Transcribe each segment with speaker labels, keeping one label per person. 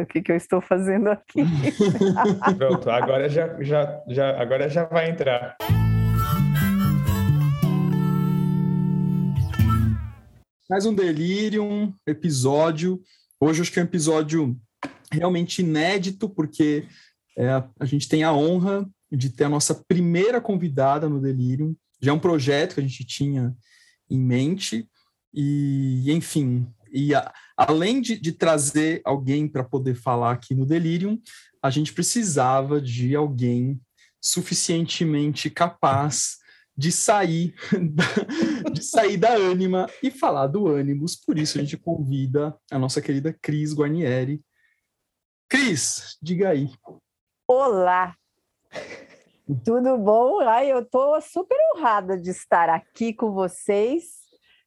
Speaker 1: o que, que eu estou fazendo aqui.
Speaker 2: Pronto, agora já, já, já, agora já vai entrar.
Speaker 3: Mais um Delirium episódio. Hoje acho que é um episódio realmente inédito, porque é, a gente tem a honra de ter a nossa primeira convidada no Delirium. Já é um projeto que a gente tinha em mente, e enfim, e a, além de, de trazer alguém para poder falar aqui no Delirium, a gente precisava de alguém suficientemente capaz de sair da, de sair da ânima e falar do ânimos. Por isso a gente convida a nossa querida Cris Guarnieri. Cris, diga aí.
Speaker 1: Olá. Tudo bom? Ai, eu estou super honrada de estar aqui com vocês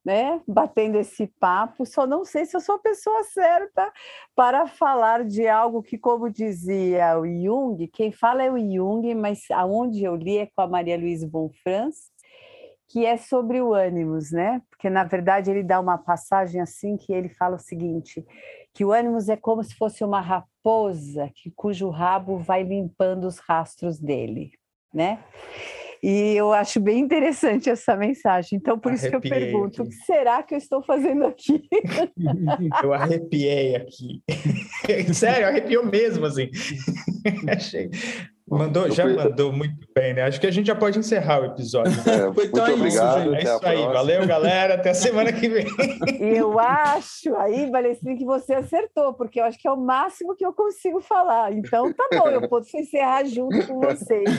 Speaker 1: né, batendo esse papo, só não sei se eu sou a pessoa certa para falar de algo que, como dizia o Jung, quem fala é o Jung, mas aonde eu li é com a Maria Luísa Bonfrance, que é sobre o ânimos, né? Porque na verdade ele dá uma passagem assim que ele fala o seguinte, que o ânimos é como se fosse uma raposa que cujo rabo vai limpando os rastros dele, né? E eu acho bem interessante essa mensagem. Então, por Arrepiei isso que eu pergunto: aqui. o que será que eu estou fazendo aqui?
Speaker 2: eu arrepiei aqui. Sério, arrepiou mesmo, assim. Achei. Mandou, já mandou muito bem, né? Acho que a gente já pode encerrar o episódio.
Speaker 4: É, muito então é obrigado.
Speaker 2: Isso, é isso aí. Valeu, galera. Até a semana que vem.
Speaker 1: Eu acho aí, Valentina, que você acertou, porque eu acho que é o máximo que eu consigo falar. Então tá bom, eu posso encerrar junto com vocês.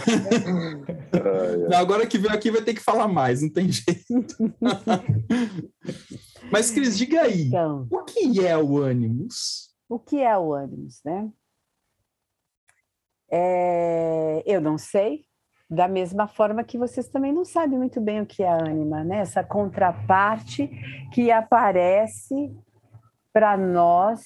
Speaker 3: Não, agora que veio aqui vai ter que falar mais, não tem jeito. Mas, Cris, diga aí, então, o que é o ânimos?
Speaker 1: O que é o ânimos, né? É, eu não sei, da mesma forma que vocês também não sabem muito bem o que é a ânima, né? Essa contraparte que aparece para nós,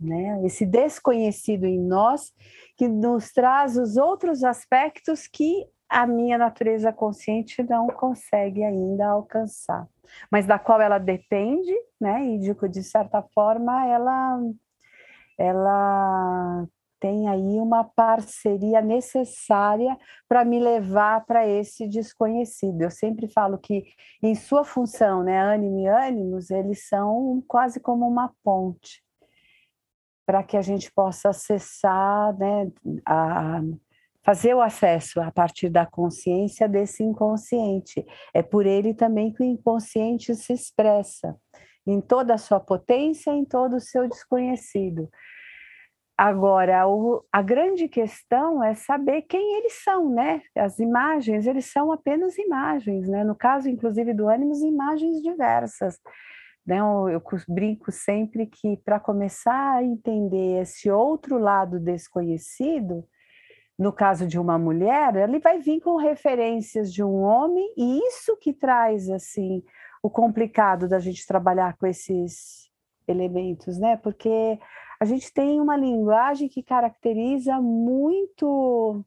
Speaker 1: né? Esse desconhecido em nós que nos traz os outros aspectos que a minha natureza consciente não consegue ainda alcançar, mas da qual ela depende, né? E de, de certa forma ela ela tem aí uma parceria necessária para me levar para esse desconhecido. Eu sempre falo que, em sua função, né, ânimo e ânimos, eles são quase como uma ponte para que a gente possa acessar, né, a, fazer o acesso a partir da consciência desse inconsciente. É por ele também que o inconsciente se expressa em toda a sua potência, em todo o seu desconhecido. Agora, o, a grande questão é saber quem eles são, né? As imagens, eles são apenas imagens, né? No caso, inclusive, do ânimos, imagens diversas. Né? Eu, eu brinco sempre que, para começar a entender esse outro lado desconhecido, no caso de uma mulher, ele vai vir com referências de um homem, e isso que traz, assim, o complicado da gente trabalhar com esses elementos, né? Porque a gente tem uma linguagem que caracteriza muito,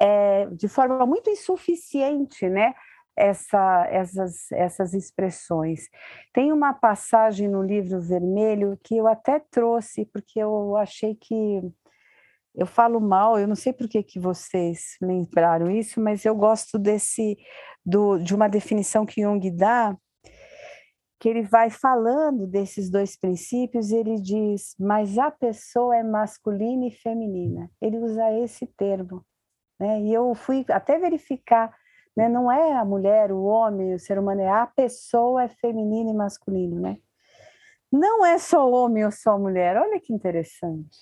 Speaker 1: é, de forma muito insuficiente, né? Essa, essas, essas expressões. Tem uma passagem no livro vermelho que eu até trouxe, porque eu achei que eu falo mal, eu não sei por que, que vocês lembraram isso, mas eu gosto desse do, de uma definição que Jung dá, que ele vai falando desses dois princípios, ele diz, mas a pessoa é masculina e feminina. Ele usa esse termo. Né? E eu fui até verificar, né? não é a mulher, o homem, o ser humano, é a pessoa é feminina e masculino. Né? Não é só homem ou só mulher, olha que interessante.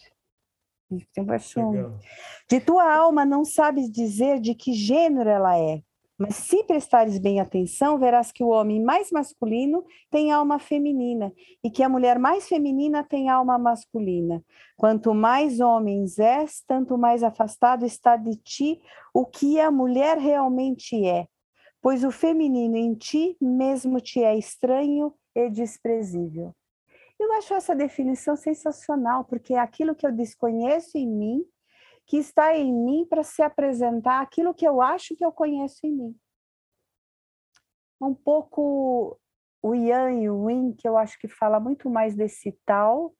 Speaker 1: De tua alma não sabes dizer de que gênero ela é, mas se prestares bem atenção, verás que o homem mais masculino tem alma feminina e que a mulher mais feminina tem alma masculina. Quanto mais homens és, tanto mais afastado está de ti o que a mulher realmente é, pois o feminino em ti mesmo te é estranho e desprezível. Eu acho essa definição sensacional, porque é aquilo que eu desconheço em mim que está em mim para se apresentar aquilo que eu acho que eu conheço em mim. Um pouco o Yang e o Yin, que eu acho que fala muito mais desse tal,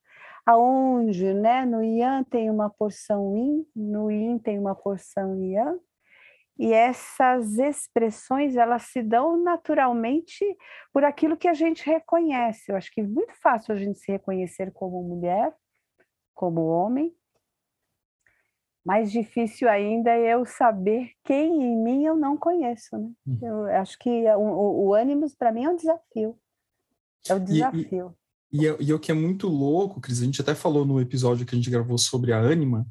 Speaker 1: aonde, né? No Yang tem uma porção Yin, no Yin tem uma porção Yang, e essas expressões elas se dão naturalmente por aquilo que a gente reconhece. Eu acho que é muito fácil a gente se reconhecer como mulher, como homem. Mais difícil ainda é eu saber quem em mim eu não conheço. Né? Uhum. Eu acho que o, o, o ânimos para mim é um desafio. É o desafio.
Speaker 3: E, e, e, e, o que é muito louco, Cris, a gente até falou no episódio que a gente gravou sobre a ânima,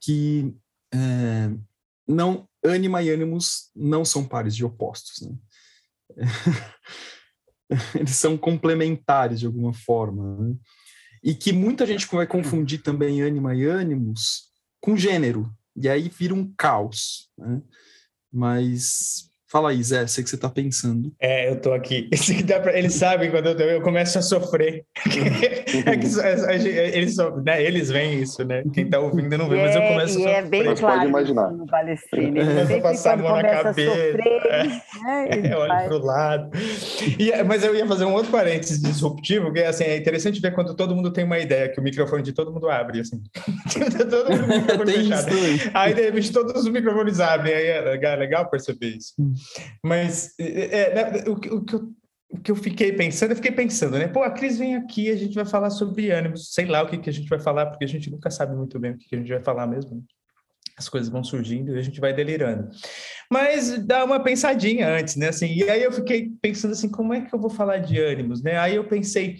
Speaker 3: que é, não ânima e ânimos não são pares de opostos. Né? Eles são complementares de alguma forma. Né? E que muita gente vai confundir também ânima e ânimos com gênero. E aí vira um caos. Né? Mas Fala aí, Zé, sei que você está pensando.
Speaker 2: É, eu estou aqui. Pra... Eles sabem quando eu, eu começo a sofrer. é que eles, né, eles veem isso, né? Quem está ouvindo não vê, mas eu é, começo a sofrer.
Speaker 1: É bem mas claro pode imaginar. no Palestrina.
Speaker 2: É. passar a mão na cabeça. Sofrer, é. Né, olho para o lado. E, mas eu ia fazer um outro parênteses disruptivo, que é, assim, é interessante ver quando todo mundo tem uma ideia, que o microfone de todo mundo abre, assim. todo mundo microfone fechado. Aí, de repente, todos os microfones abrem. Aí é legal, legal perceber isso. Hum. Mas é, é né, o, o, que eu, o que eu fiquei pensando, eu fiquei pensando, né? Pô, a Cris vem aqui, a gente vai falar sobre ânimos, sei lá o que, que a gente vai falar, porque a gente nunca sabe muito bem o que, que a gente vai falar mesmo. Né? As coisas vão surgindo e a gente vai delirando. Mas dá uma pensadinha antes, né? Assim, e aí eu fiquei pensando assim, como é que eu vou falar de ânimos, né? Aí eu pensei,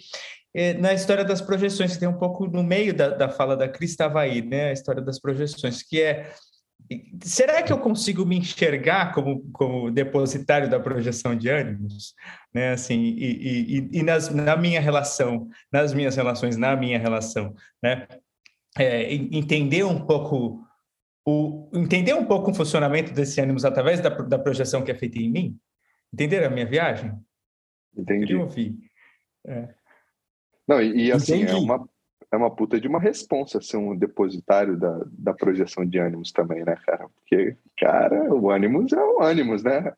Speaker 2: é, na história das projeções, que tem um pouco no meio da, da fala da Cris estava aí, né? A história das projeções, que é será que eu consigo me enxergar como, como depositário da projeção de ânimos? Né, assim, e, e, e nas, na minha relação, nas minhas relações, na minha relação, né? É, entender um pouco o entender um pouco o funcionamento desse ânimos através da, da projeção que é feita em mim? Entenderam a minha viagem?
Speaker 4: Entendi.
Speaker 2: Eu ouvi.
Speaker 4: É. Não, e, e assim, é Entendi. é uma é uma puta de uma responsa ser um depositário da, da projeção de ânimos também, né, cara? Porque, cara, o ânimos é o ânimos, né?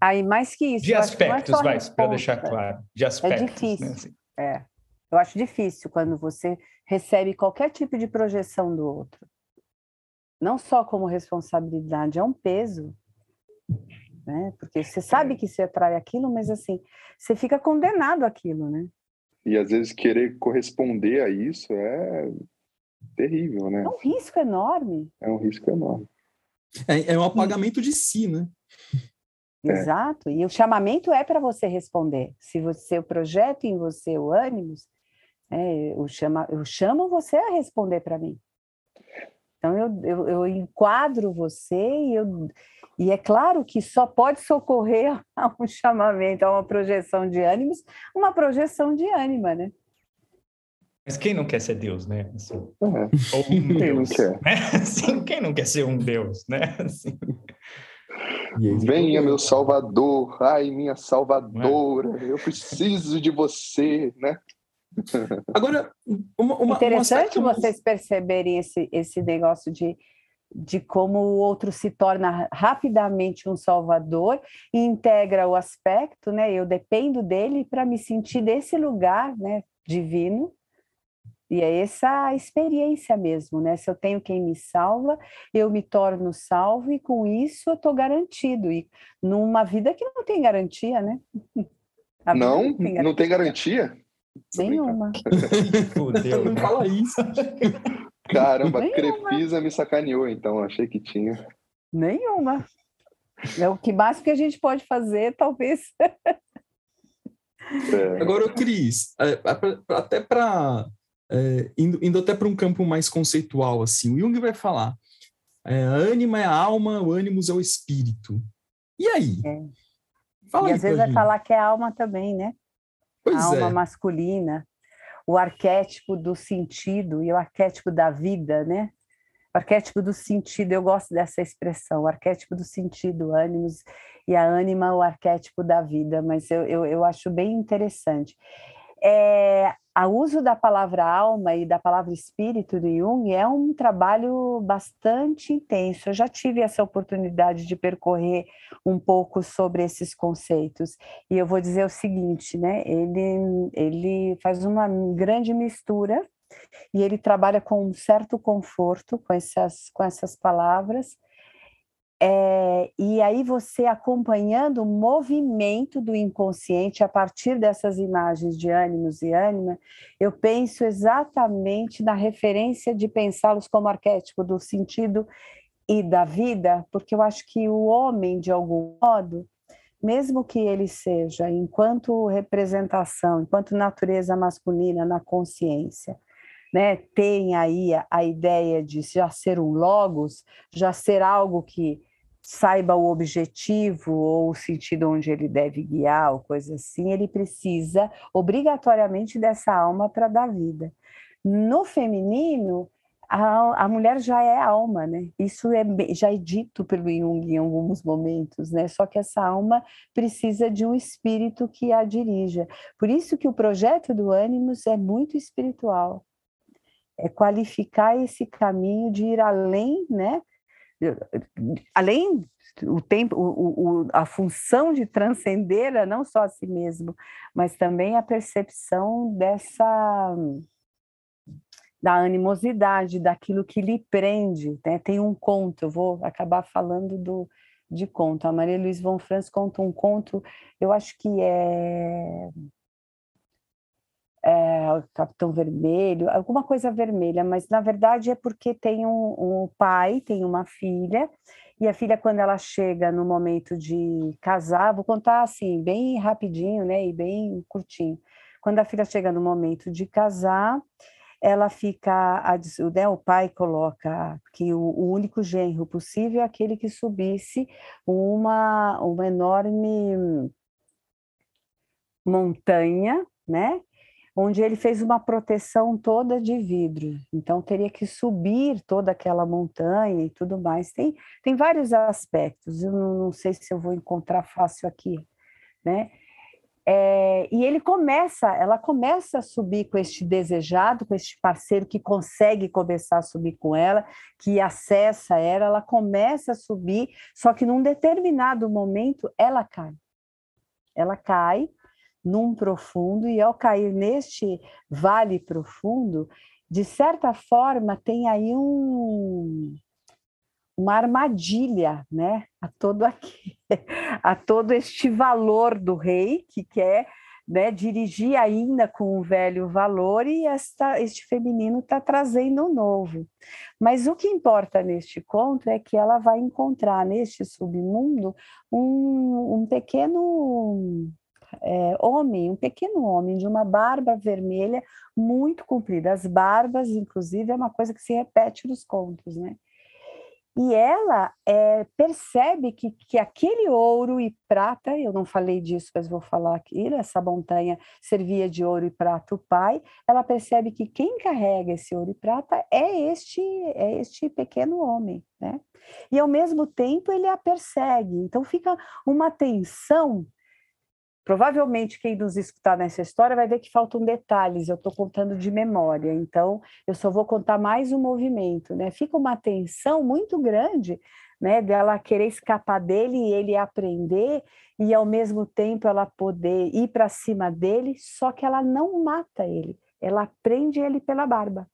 Speaker 1: Aí, mais que isso.
Speaker 2: De é aspectos, vai, para deixar claro. De é aspectos.
Speaker 1: É difícil. Né, assim. É. Eu acho difícil quando você recebe qualquer tipo de projeção do outro. Não só como responsabilidade, é um peso. Né? Porque você sabe que você atrai aquilo, mas assim, você fica condenado àquilo, né?
Speaker 4: E às vezes querer corresponder a isso é terrível, né?
Speaker 1: É um risco enorme.
Speaker 4: É um risco enorme.
Speaker 3: É, é um apagamento de si, né?
Speaker 1: É. Exato. E o chamamento é para você responder. Se você o projeto em você o ânimos, é, eu, chama, eu chamo você a responder para mim. Então eu, eu, eu enquadro você e eu e é claro que só pode socorrer a um chamamento, a uma projeção de ânimos, uma projeção de ânima, né?
Speaker 2: Mas quem não quer ser Deus, né?
Speaker 4: Assim, é. Ou um quem Deus, não quer?
Speaker 2: Né? Assim, quem não quer ser um Deus, né? Assim.
Speaker 4: Venha, meu Salvador, ai, minha Salvadora, é? eu preciso de você, né?
Speaker 3: Agora,
Speaker 1: uma, uma interessante uma vocês perceberem esse, esse negócio de de como o outro se torna rapidamente um salvador e integra o aspecto, né? Eu dependo dele para me sentir desse lugar, né, divino. E é essa experiência mesmo, né? Se eu tenho quem me salva, eu me torno salvo e com isso eu estou garantido. E numa vida que não tem garantia, né?
Speaker 4: não, não tem garantia. Não tem garantia?
Speaker 1: Nenhuma.
Speaker 3: Fudeu, não fala isso.
Speaker 4: Caramba, Nenhuma. Crefisa me sacaneou, então achei que tinha.
Speaker 1: Nenhuma. É o que mais que a gente pode fazer, talvez.
Speaker 3: É. Agora, Cris, é, até para é, indo, indo, até para um campo mais conceitual, assim, o Jung vai falar: é, a ânima é a alma, o ânimos é o espírito. E aí?
Speaker 1: É. Fala e aí às vezes vai falar que é a alma também, né?
Speaker 3: Pois
Speaker 1: a alma
Speaker 3: é.
Speaker 1: masculina o arquétipo do sentido e o arquétipo da vida, né? O arquétipo do sentido, eu gosto dessa expressão, o arquétipo do sentido, ânimos, e a ânima, o arquétipo da vida, mas eu, eu, eu acho bem interessante. É, o uso da palavra alma e da palavra espírito do Jung é um trabalho bastante intenso. Eu já tive essa oportunidade de percorrer um pouco sobre esses conceitos. E eu vou dizer o seguinte, né? Ele, ele faz uma grande mistura e ele trabalha com um certo conforto com essas, com essas palavras, é, e aí você acompanhando o movimento do inconsciente a partir dessas imagens de ânimos e ânima, eu penso exatamente na referência de pensá-los como arquétipo do sentido e da vida, porque eu acho que o homem, de algum modo, mesmo que ele seja, enquanto representação, enquanto natureza masculina na consciência, né, tem aí a, a ideia de já ser um logos, já ser algo que saiba o objetivo ou o sentido onde ele deve guiar, ou coisa assim, ele precisa obrigatoriamente dessa alma para dar vida. No feminino, a, a, mulher já é alma, né? Isso é, já é dito pelo Jung em alguns momentos, né? Só que essa alma precisa de um espírito que a dirija. Por isso que o projeto do Ânimos é muito espiritual. É qualificar esse caminho de ir além, né? além o tempo, o, o, a função de transcender não só a si mesmo, mas também a percepção dessa da animosidade, daquilo que lhe prende. Né? Tem um conto, eu vou acabar falando do, de conto. A Maria Luiz von Franz conta um conto, eu acho que é é, Capitão Vermelho, alguma coisa vermelha, mas na verdade é porque tem um, um, pai, tem uma filha, e a filha, quando ela chega no momento de casar, vou contar assim, bem rapidinho, né, e bem curtinho. Quando a filha chega no momento de casar, ela fica, né, o pai coloca que o, o, único genro possível é aquele que subisse uma, uma enorme montanha, né? Onde ele fez uma proteção toda de vidro. Então teria que subir toda aquela montanha e tudo mais. Tem, tem vários aspectos. Eu não, sei se eu vou encontrar fácil aqui, né? É, e ele começa, ela começa a subir com este desejado, com este parceiro que consegue começar a subir com ela, que acessa ela, ela começa a subir, só que num determinado momento ela cai. Ela cai, num profundo, e ao cair neste vale profundo, de certa forma tem aí um, uma armadilha né, a, todo aqui, a todo este valor do rei que quer né, dirigir ainda com o velho valor e esta, este feminino está trazendo um novo. Mas o que importa neste conto é que ela vai encontrar neste submundo um, um pequeno é, homem, um pequeno homem de uma barba vermelha muito comprida. As barbas, inclusive, é uma coisa que se repete nos contos, né? E ela é, percebe que, que aquele ouro e prata, eu não falei disso, mas vou falar aqui, essa montanha servia de ouro e prata o pai, ela percebe que quem carrega esse ouro e prata é este, é este pequeno homem, né? E ao mesmo tempo ele a persegue, então fica uma tensão Provavelmente quem nos escutar nessa história vai ver que faltam detalhes, eu estou contando de memória, então eu só vou contar mais um movimento, né? Fica uma tensão muito grande, né, dela querer escapar dele e ele aprender e ao mesmo tempo ela poder ir para cima dele, só que ela não mata ele, ela prende ele pela barba,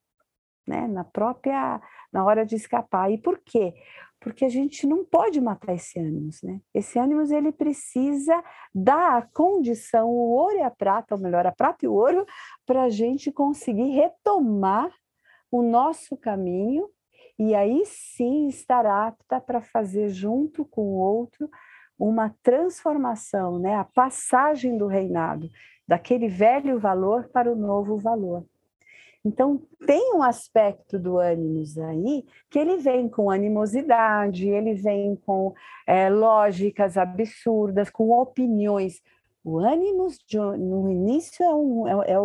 Speaker 1: né, na própria na hora de escapar. E por quê? Porque a gente não pode matar esse ânimos, né? Esse ânimos ele precisa dar a condição, o ouro e a prata, ou melhor, a prata e o ouro, para a gente conseguir retomar o nosso caminho e aí sim estar apta para fazer junto com o outro uma transformação, né? A passagem do reinado daquele velho valor para o novo valor. Então, tem um aspecto do ânimos aí que ele vem com animosidade, ele vem com é, lógicas absurdas, com opiniões. O ânimos, no início, é um, é, é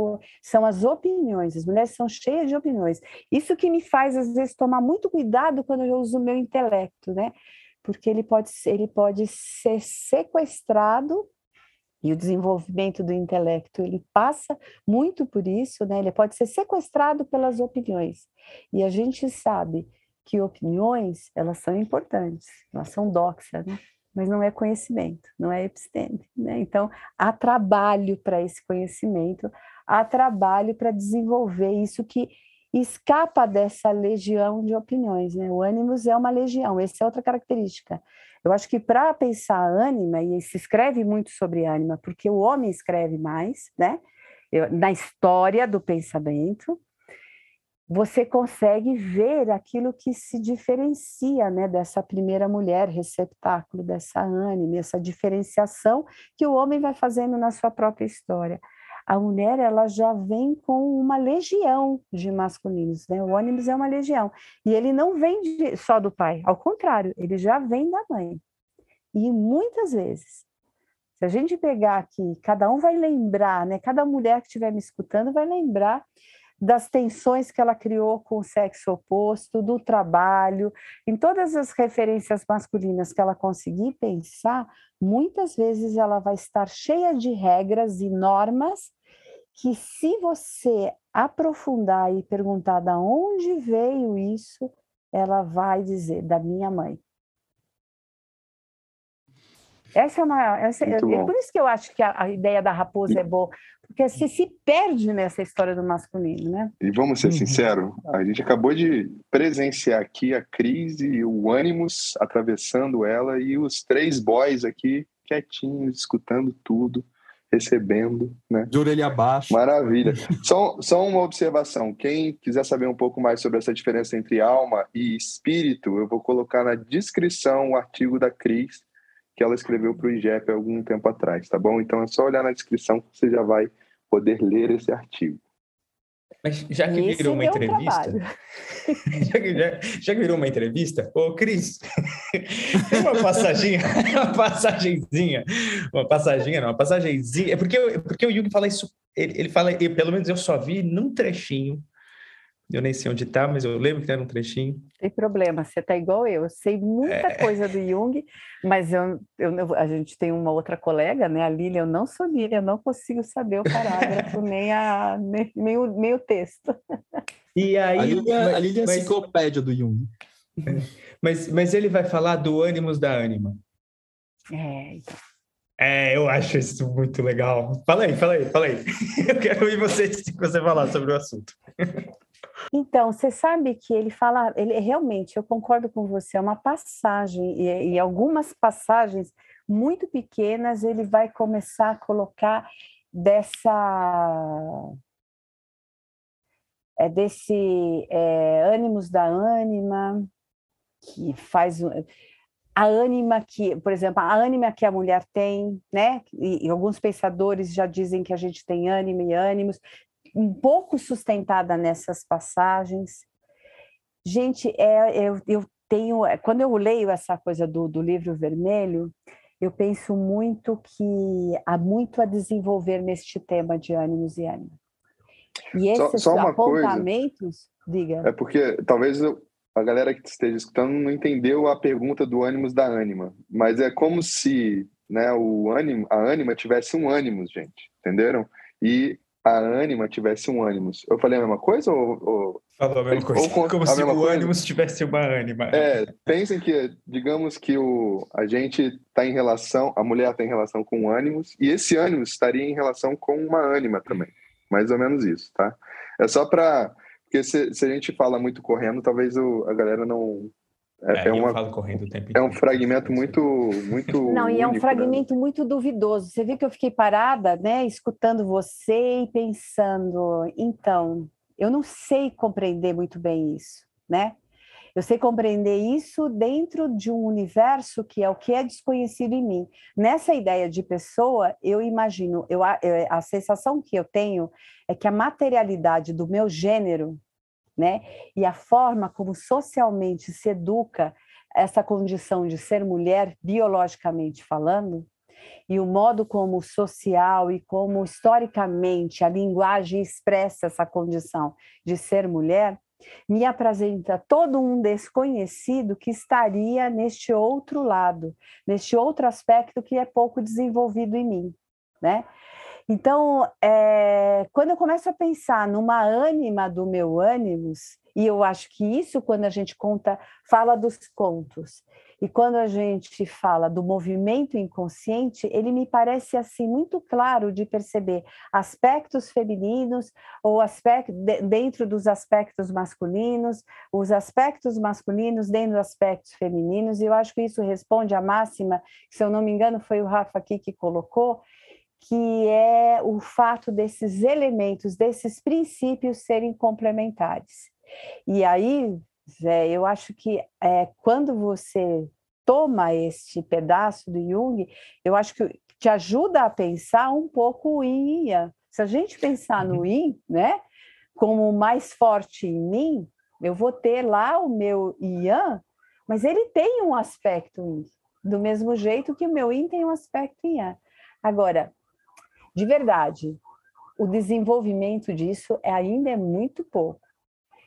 Speaker 1: são as opiniões, as mulheres são cheias de opiniões. Isso que me faz, às vezes, tomar muito cuidado quando eu uso o meu intelecto, né? Porque ele pode, ele pode ser sequestrado e o desenvolvimento do intelecto, ele passa muito por isso, né? Ele pode ser sequestrado pelas opiniões. E a gente sabe que opiniões, elas são importantes, elas são doxa, né? Mas não é conhecimento, não é episteme, né? Então, há trabalho para esse conhecimento, há trabalho para desenvolver isso que escapa dessa legião de opiniões, né? O ânimos é uma legião, essa é outra característica. Eu acho que para pensar ânima, e se escreve muito sobre ânima, porque o homem escreve mais, né? na história do pensamento, você consegue ver aquilo que se diferencia né, dessa primeira mulher, receptáculo dessa ânima, essa diferenciação que o homem vai fazendo na sua própria história. A mulher ela já vem com uma legião de masculinos, né? O ônibus é uma legião e ele não vem de, só do pai, ao contrário, ele já vem da mãe. E muitas vezes, se a gente pegar aqui, cada um vai lembrar, né? Cada mulher que estiver me escutando vai lembrar das tensões que ela criou com o sexo oposto, do trabalho, em todas as referências masculinas que ela conseguir pensar, muitas vezes ela vai estar cheia de regras e normas que se você aprofundar e perguntar da onde veio isso, ela vai dizer da minha mãe. Essa é uma. Essa, é, é por isso que eu acho que a, a ideia da raposa é boa, porque você se perde nessa história do masculino, né?
Speaker 4: E vamos ser uhum. sinceros, a gente acabou de presenciar aqui a crise, o ânimos atravessando ela e os três boys aqui quietinhos, escutando tudo, recebendo, né?
Speaker 3: De orelha abaixo.
Speaker 4: Maravilha. só, só uma observação, quem quiser saber um pouco mais sobre essa diferença entre alma e espírito, eu vou colocar na descrição o artigo da Cris, que ela escreveu para o IGEP algum tempo atrás, tá bom? Então é só olhar na descrição que você já vai poder ler esse artigo.
Speaker 2: Mas já que virou uma entrevista, já que, já, já que virou uma entrevista, ô Cris, tem uma passaginha, uma passagenzinha, uma passaginha, não, uma passagenzinha, é porque, porque o Yugi fala isso, ele, ele fala, pelo menos eu só vi num trechinho eu nem sei onde está, mas eu lembro que era um trechinho.
Speaker 1: Tem problema, você está igual eu. Eu sei muita é... coisa do Jung, mas eu, eu, a gente tem uma outra colega, né? A Lília, eu não sou Lília, eu não consigo saber o parágrafo, nem, a, nem, nem, o, nem o texto.
Speaker 3: E aí, a Lília, mas, a Lília é a enciclopédia do Jung.
Speaker 2: Mas, mas ele vai falar do ânimos da ânima.
Speaker 1: É, então.
Speaker 2: É, eu acho isso muito legal. Fala aí, fala aí, fala aí. Eu quero ouvir você, você falar sobre o assunto.
Speaker 1: Então, você sabe que ele fala, ele realmente, eu concordo com você, é uma passagem, e, e algumas passagens muito pequenas ele vai começar a colocar dessa é desse é, ânimos da ânima que faz a ânima que, por exemplo, a ânima que a mulher tem, né? E, e, alguns pensadores já dizem que a gente tem ânima e ânimos um pouco sustentada nessas passagens. Gente, é, eu, eu tenho, quando eu leio essa coisa do, do livro vermelho, eu penso muito que há muito a desenvolver neste tema de ânimos e ânima. E esses só, só apontamentos, coisa, diga.
Speaker 4: É porque talvez a galera que esteja escutando não entendeu a pergunta do ânimos da ânima, mas é como se né, o ânimo, a ânima tivesse um ânimos, gente, entenderam? E a ânima tivesse um ânimos. Eu falei a mesma coisa ou... ou...
Speaker 2: Falou a mesma coisa, ou, como se o ânimos tivesse uma ânima.
Speaker 4: É, pensem que, digamos que o, a gente está em relação, a mulher está em relação com o ânimos, e esse ânimos estaria em relação com uma ânima também. Mais ou menos isso, tá? É só para... Porque se, se, a gente fala muito correndo, talvez o, a galera não,
Speaker 2: é, é, uma, é
Speaker 4: um fragmento muito, muito.
Speaker 1: Não,
Speaker 4: e
Speaker 1: é um né? fragmento né? muito duvidoso. Você viu que eu fiquei parada, né, escutando você e pensando, então, eu não sei compreender muito bem isso, né? Eu sei compreender isso dentro de um universo que é o que é desconhecido em mim. Nessa ideia de pessoa, eu imagino, eu, a, a sensação que eu tenho é que a materialidade do meu gênero né? E a forma como socialmente se educa essa condição de ser mulher, biologicamente falando, e o modo como social e como historicamente a linguagem expressa essa condição de ser mulher, me apresenta todo um desconhecido que estaria neste outro lado, neste outro aspecto que é pouco desenvolvido em mim, né? Então, é, quando eu começo a pensar numa ânima do meu ânimos, e eu acho que isso, quando a gente conta, fala dos contos, e quando a gente fala do movimento inconsciente, ele me parece assim muito claro de perceber aspectos femininos ou aspecto, dentro dos aspectos masculinos, os aspectos masculinos dentro dos aspectos femininos, e eu acho que isso responde à máxima, que, se eu não me engano, foi o Rafa aqui que colocou, que é o fato desses elementos, desses princípios serem complementares. E aí, Zé, eu acho que é, quando você toma este pedaço do Jung, eu acho que te ajuda a pensar um pouco o Yin e Yang. Se a gente pensar no uhum. Yin, né, como mais forte em mim, eu vou ter lá o meu Yang, mas ele tem um aspecto Yin, do mesmo jeito que o meu Yin tem um aspecto Yang. Agora, de verdade, o desenvolvimento disso é, ainda é muito pouco.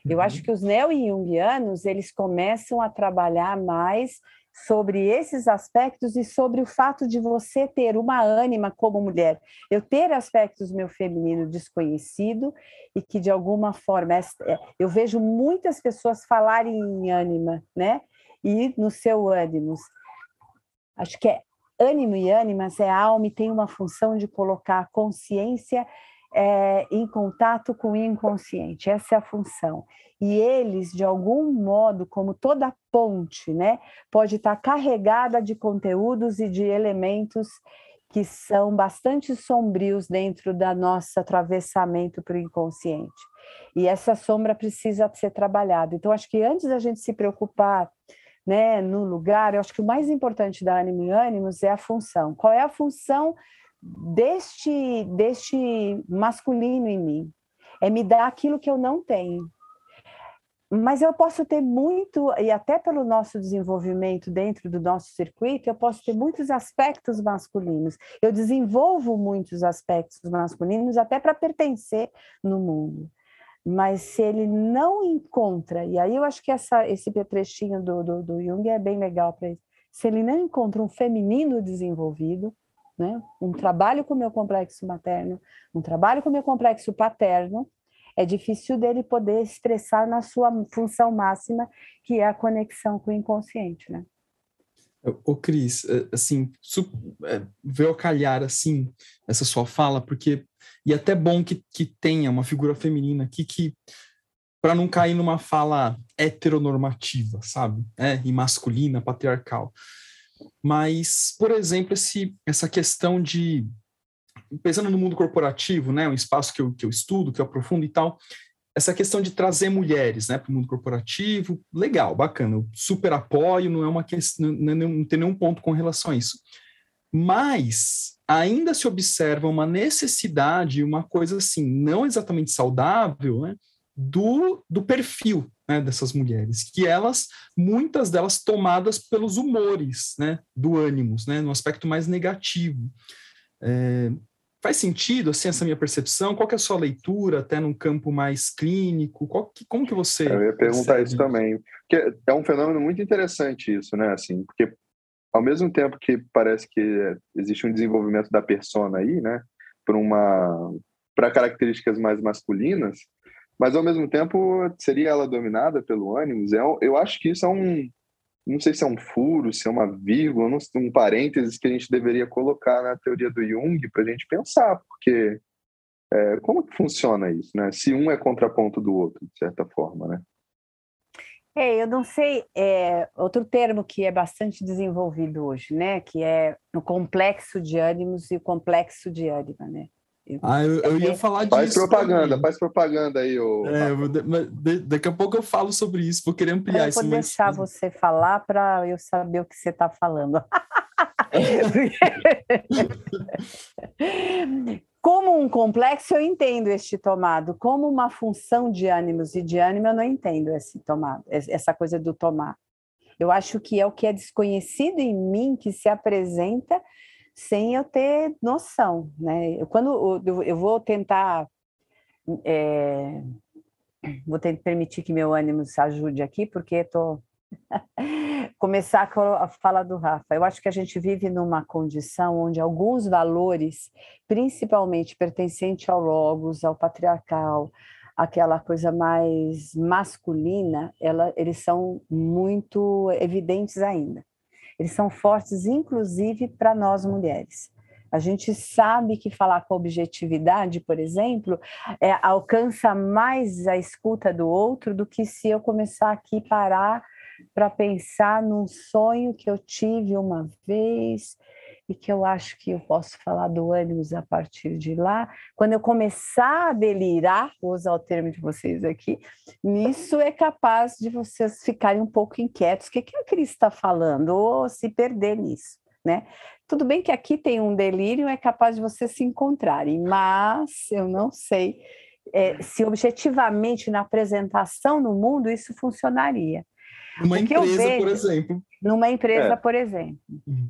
Speaker 1: Eu uhum. acho que os neo-jungianos, eles começam a trabalhar mais sobre esses aspectos e sobre o fato de você ter uma ânima como mulher. Eu ter aspectos meu feminino desconhecido e que de alguma forma é, eu vejo muitas pessoas falarem em ânima, né? E no seu ânimos. Acho que é ânimo e ânimas é alma e tem uma função de colocar a consciência é, em contato com o inconsciente. Essa é a função. E eles, de algum modo, como toda ponte, né, pode estar carregada de conteúdos e de elementos que são bastante sombrios dentro da nosso atravessamento para o inconsciente. E essa sombra precisa ser trabalhada. Então, acho que antes da gente se preocupar né, no lugar, eu acho que o mais importante da Animo e Ânimos é a função. Qual é a função deste, deste masculino em mim? É me dar aquilo que eu não tenho. Mas eu posso ter muito, e até pelo nosso desenvolvimento dentro do nosso circuito, eu posso ter muitos aspectos masculinos. Eu desenvolvo muitos aspectos masculinos até para pertencer no mundo mas se ele não encontra, e aí eu acho que essa, esse trechinho do, do, do Jung é bem legal para isso, se ele não encontra um feminino desenvolvido, né, um trabalho com o meu complexo materno, um trabalho com o meu complexo paterno, é difícil dele poder expressar na sua função máxima, que é a conexão com o inconsciente, né?
Speaker 3: Ô, Cris, é, assim, é, veio calhar, assim, essa sua fala, porque e até bom que, que tenha uma figura feminina aqui que para não cair numa fala heteronormativa, sabe? É, e masculina, patriarcal. Mas, por exemplo, esse, essa questão de pensando no mundo corporativo, né, um espaço que eu, que eu estudo, que eu aprofundo e tal, essa questão de trazer mulheres, né, para o mundo corporativo, legal, bacana, eu super apoio, não é uma questão, não, não tem nenhum ponto com relação a isso. Mas ainda se observa uma necessidade, uma coisa assim, não exatamente saudável, né, do, do perfil né, dessas mulheres, que elas, muitas delas tomadas pelos humores, né, do ânimos, né, no aspecto mais negativo. É, faz sentido, assim, essa minha percepção? Qual é a sua leitura, até num campo mais clínico? Que, como que você...
Speaker 4: Eu ia perguntar isso também, porque é um fenômeno muito interessante isso, né, assim, porque ao mesmo tempo que parece que existe um desenvolvimento da persona aí, né, para uma para características mais masculinas, mas ao mesmo tempo seria ela dominada pelo ânimos. É, eu acho que isso é um não sei se é um furo, se é uma vírgula, um parênteses que a gente deveria colocar na teoria do Jung para a gente pensar, porque é, como que funciona isso, né? Se um é contraponto do outro, de certa forma, né?
Speaker 1: É, eu não sei, é, outro termo que é bastante desenvolvido hoje, né, que é o complexo de ânimos e o complexo de ânima, né?
Speaker 3: Eu, ah, eu, eu ia falar disso.
Speaker 4: Faz propaganda, também. faz propaganda aí. Ô...
Speaker 3: É, daqui a pouco eu falo sobre isso, vou querer ampliar
Speaker 1: eu
Speaker 3: isso.
Speaker 1: vou deixar você falar para eu saber o que você está falando. Como um complexo, eu entendo este tomado. Como uma função de ânimos e de ânimo, eu não entendo esse tomado, essa coisa do tomar. Eu acho que é o que é desconhecido em mim que se apresenta sem eu ter noção, né? Eu, quando eu, vou tentar, é, vou tentar permitir que meu ânimo se ajude aqui, porque estou Começar a falar do Rafa. Eu acho que a gente vive numa condição onde alguns valores, principalmente pertencente ao logos, ao patriarcal, aquela coisa mais masculina, ela, eles são muito evidentes ainda. Eles são fortes, inclusive, para nós mulheres. A gente sabe que falar com objetividade, por exemplo, é, alcança mais a escuta do outro do que se eu começar aqui parar para pensar num sonho que eu tive uma vez e que eu acho que eu posso falar do ânimos a partir de lá. Quando eu começar a delirar, vou usar o termo de vocês aqui, nisso é capaz de vocês ficarem um pouco inquietos. O que, que a Cris está falando? Ou se perder nisso, né? Tudo bem que aqui tem um delírio, é capaz de vocês se encontrarem, mas eu não sei é, se objetivamente na apresentação no mundo isso funcionaria.
Speaker 3: Numa empresa, vejo, por exemplo.
Speaker 1: Numa empresa, é. por exemplo. Uhum.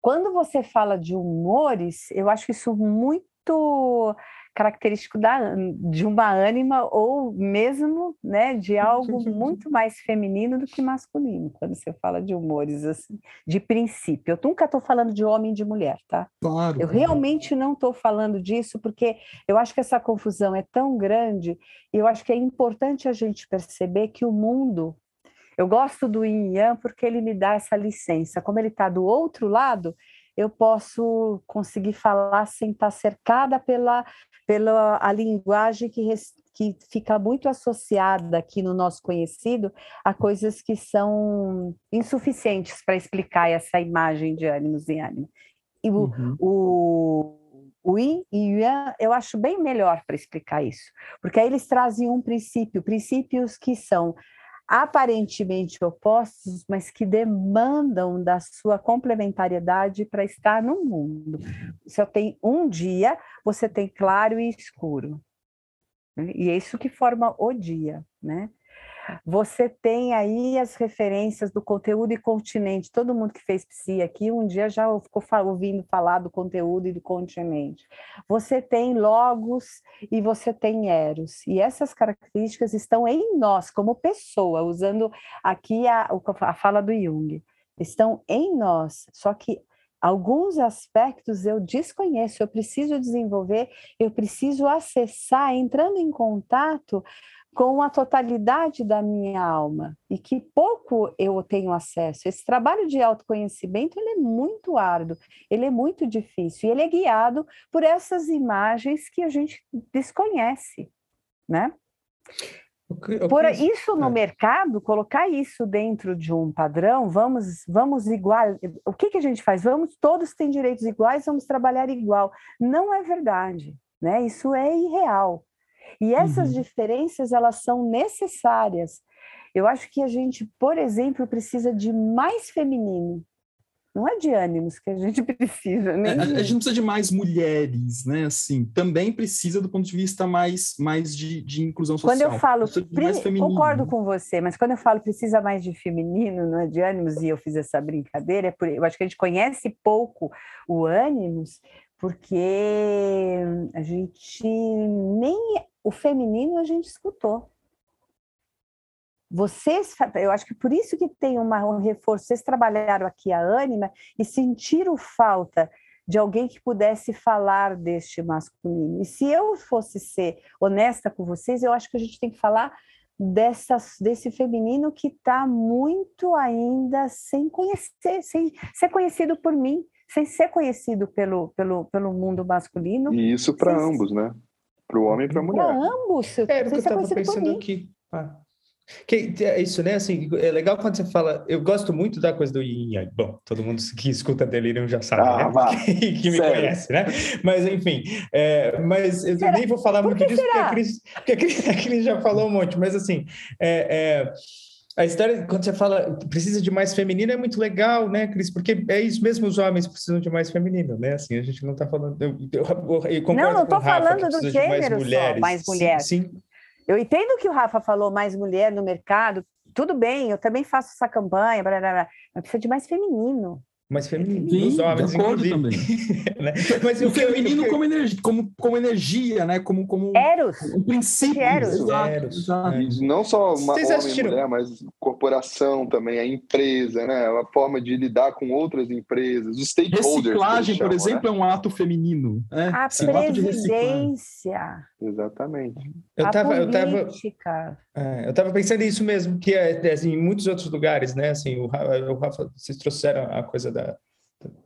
Speaker 1: Quando você fala de humores, eu acho isso muito característico da, de uma ânima ou mesmo né, de algo muito mais feminino do que masculino, quando você fala de humores, assim, de princípio. Eu nunca estou falando de homem e de mulher, tá?
Speaker 3: Claro.
Speaker 1: Eu realmente não estou falando disso, porque eu acho que essa confusão é tão grande, e eu acho que é importante a gente perceber que o mundo eu gosto do yin yang porque ele me dá essa licença. Como ele está do outro lado, eu posso conseguir falar sem estar tá cercada pela, pela a linguagem que, res, que fica muito associada aqui no nosso conhecido a coisas que são insuficientes para explicar essa imagem de ânimos em ânimo. E o, uhum. o o Yin e Yang eu acho bem melhor para explicar isso, porque aí eles trazem um princípio, princípios que são aparentemente opostos, mas que demandam da sua complementariedade para estar no mundo. Só tem um dia, você tem claro e escuro. E é isso que forma o dia, né? Você tem aí as referências do conteúdo e continente. Todo mundo que fez psi aqui um dia já ficou ouvindo falar do conteúdo e do continente. Você tem logos e você tem eros. E essas características estão em nós, como pessoa, usando aqui a, a fala do Jung. Estão em nós, só que alguns aspectos eu desconheço, eu preciso desenvolver, eu preciso acessar, entrando em contato com a totalidade da minha alma e que pouco eu tenho acesso. Esse trabalho de autoconhecimento ele é muito árduo, ele é muito difícil e ele é guiado por essas imagens que a gente desconhece, né? Por isso no é. mercado, colocar isso dentro de um padrão, vamos, vamos igual. O que, que a gente faz? Vamos, todos têm direitos iguais, vamos trabalhar igual. Não é verdade, né? Isso é irreal. E essas uhum. diferenças, elas são necessárias. Eu acho que a gente, por exemplo, precisa de mais feminino. Não é de ânimos que a gente precisa, né?
Speaker 3: A, a, gente não precisa de mais mulheres, né? Assim, também precisa do ponto de vista mais, mais de, de inclusão social.
Speaker 1: Quando eu falo, concordo com você, mas quando eu falo precisa mais de feminino, não é de ânimos, e eu fiz essa brincadeira, é por, eu acho que a gente conhece pouco o ânimos, porque a gente nem o feminino a gente escutou. Vocês, eu acho que por isso que tem uma, um reforço, vocês trabalharam aqui a ânima e sentiram falta de alguém que pudesse falar deste masculino. E se eu fosse ser honesta com vocês, eu acho que a gente tem que falar dessas, desse feminino que está muito ainda sem conhecer, sem ser conhecido por mim, sem ser conhecido pelo, pelo, pelo mundo masculino.
Speaker 4: E isso para ambos, né? Para o homem e para a mulher.
Speaker 1: Para ambos.
Speaker 2: É, porque eu estava pensando aqui. Ah. Que, é isso, né? Assim, é legal quando você fala. Eu gosto muito da coisa do yin yang. Bom, todo mundo que escuta Delirium já sabe, ah, né? que, que me conhece, né? Mas, enfim. É, mas eu será? nem vou falar Por muito disso, porque a, Cris, porque a, Cris, a Cris já falou um monte. Mas, assim, é, é a história, quando você fala precisa de mais feminino, é muito legal, né, Cris? Porque é isso mesmo, os homens precisam de mais feminino, né? Assim, a gente não está falando. Eu, eu, eu concordo
Speaker 1: não, não
Speaker 2: estou
Speaker 1: falando do gênero mais mulheres. Só, mais mulher. Sim, sim. Eu entendo que o Rafa falou mais mulher no mercado, tudo bem, eu também faço essa campanha, blá, blá, blá, mas precisa de mais feminino.
Speaker 2: Mais feminino. Sim, Os homens, inclusive.
Speaker 3: também. né? Mas o feminino como, energia, como, como energia, né? Como, como
Speaker 1: Eros.
Speaker 3: um princípio.
Speaker 1: Eros.
Speaker 3: Exato, Eros.
Speaker 4: Exato. É. Não só uma Vocês homem e mulher, mas corporação também, a empresa, né? A forma de lidar com outras empresas, os stakeholders.
Speaker 3: Reciclagem, chamam, por exemplo, né? é um ato feminino. Né?
Speaker 1: A Sim, presidência.
Speaker 4: Exatamente.
Speaker 2: Eu estava eu tava, é, eu tava pensando nisso mesmo, que é, assim, em muitos outros lugares, né? Assim, o, o Rafa, vocês trouxeram a coisa da,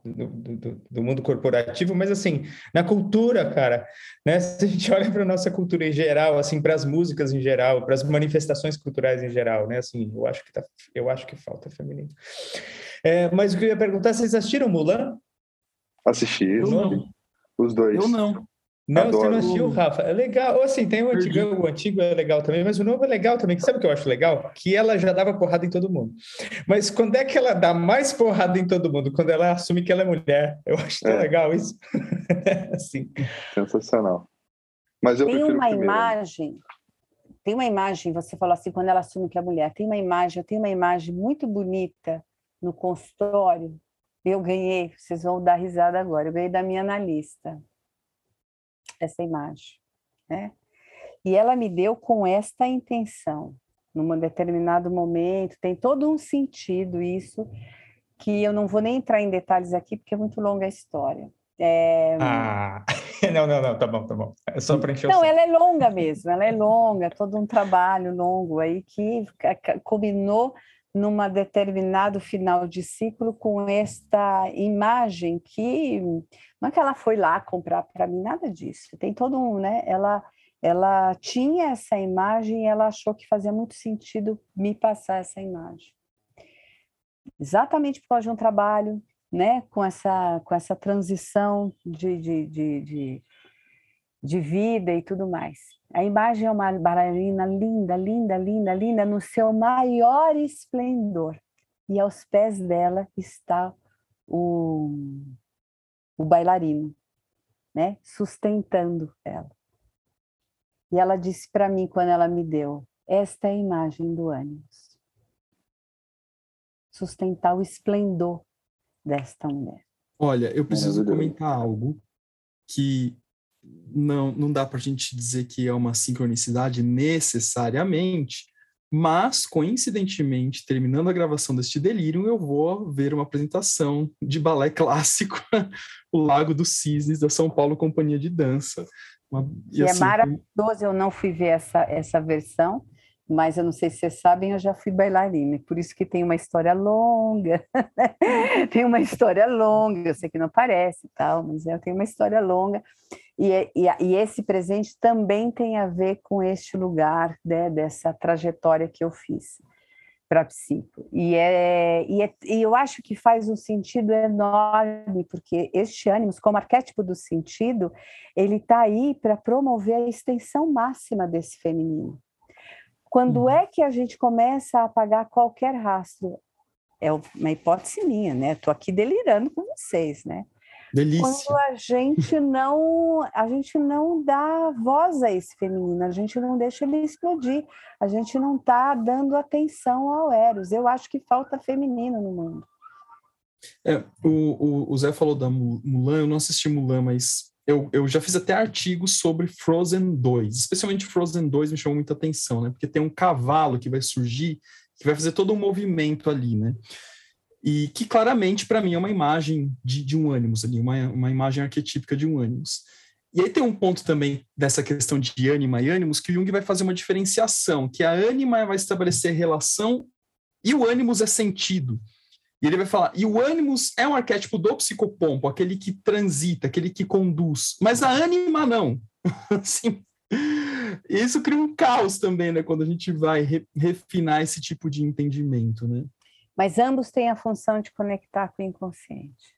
Speaker 2: do, do, do, mundo corporativo, mas assim, na cultura, cara, né? Se a gente olha para a nossa cultura em geral, assim, para as músicas em geral, para as manifestações culturais em geral, né? Assim, eu acho que tá, eu acho que falta feminino. É, mas o que eu ia perguntar, vocês assistiram Mulan?
Speaker 4: Assisti, os dois.
Speaker 3: Eu não.
Speaker 2: Não, Adoro. você não assistiu, Rafa? É legal. Ou assim, tem o antigo, o antigo é legal também, mas o novo é legal também. Sabe o que eu acho legal? Que ela já dava porrada em todo mundo. Mas quando é que ela dá mais porrada em todo mundo? Quando ela assume que ela é mulher. Eu acho tão é. legal isso. assim.
Speaker 4: Sensacional. Mas eu
Speaker 1: tem uma imagem, tem uma imagem, você falou assim, quando ela assume que é mulher, tem uma imagem, eu tenho uma imagem muito bonita no consultório. Eu ganhei, vocês vão dar risada agora, eu ganhei da minha analista essa imagem, né? E ela me deu com esta intenção, num determinado momento, tem todo um sentido isso, que eu não vou nem entrar em detalhes aqui, porque é muito longa a história. É...
Speaker 2: Ah, não, não, não, tá bom, tá bom. É só para encher
Speaker 1: Não, ela é longa mesmo, ela é longa, todo um trabalho longo aí que combinou numa determinado final de ciclo com esta imagem que não é que ela foi lá comprar para mim nada disso. Tem todo um, né? Ela ela tinha essa imagem e ela achou que fazia muito sentido me passar essa imagem. Exatamente por causa de um trabalho, né, com essa com essa transição de, de, de, de, de vida e tudo mais. A imagem é uma bailarina linda, linda, linda, linda, no seu maior esplendor. E aos pés dela está o, o bailarino, né? Sustentando ela. E ela disse para mim, quando ela me deu, esta é a imagem do ânimos. Sustentar o esplendor desta mulher.
Speaker 3: Olha, eu preciso comentar algo que não, não dá para a gente dizer que é uma sincronicidade necessariamente, mas, coincidentemente, terminando a gravação deste delírio, eu vou ver uma apresentação de balé clássico, O Lago dos Cisnes, da São Paulo Companhia de Dança.
Speaker 1: Uma, e, é assim, é maravilhoso, eu não fui ver essa, essa versão, mas eu não sei se vocês sabem, eu já fui bailarina, por isso que tem uma história longa, tem uma história longa, eu sei que não parece tal, mas eu tenho uma história longa, e, e, e, esse presente também tem a ver com este lugar, né, dessa trajetória que eu fiz para a psico. E, é, e, é, e eu acho que faz um sentido enorme, porque este ânimo, como arquétipo do sentido, ele está aí para promover a extensão máxima desse feminino. Quando uhum. é que a gente começa a apagar qualquer rastro? É uma hipótese minha, né? Estou aqui delirando com vocês, né?
Speaker 3: Delícia.
Speaker 1: Quando a gente não, a gente não dá voz a esse feminino, a gente não deixa ele explodir, a gente não está dando atenção ao Eros. Eu acho que falta feminino no mundo.
Speaker 3: É, o, o, o Zé falou da Mulan, eu não assisti Mulan, mas eu, eu já fiz até artigos sobre Frozen 2, especialmente Frozen 2 me chamou muita atenção, né? Porque tem um cavalo que vai surgir, que vai fazer todo um movimento ali, né? E que claramente para mim é uma imagem de, de um ânimos ali, uma, uma imagem arquetípica de um ânimos. E aí tem um ponto também dessa questão de ânima e ânimos que o Jung vai fazer uma diferenciação, que a ânima vai estabelecer relação e o ânimos é sentido. E ele vai falar, e o ânimos é um arquétipo do psicopompo, aquele que transita, aquele que conduz, mas a ânima não. assim, isso cria um caos também, né, quando a gente vai re, refinar esse tipo de entendimento, né?
Speaker 1: Mas ambos têm a função de conectar com o inconsciente.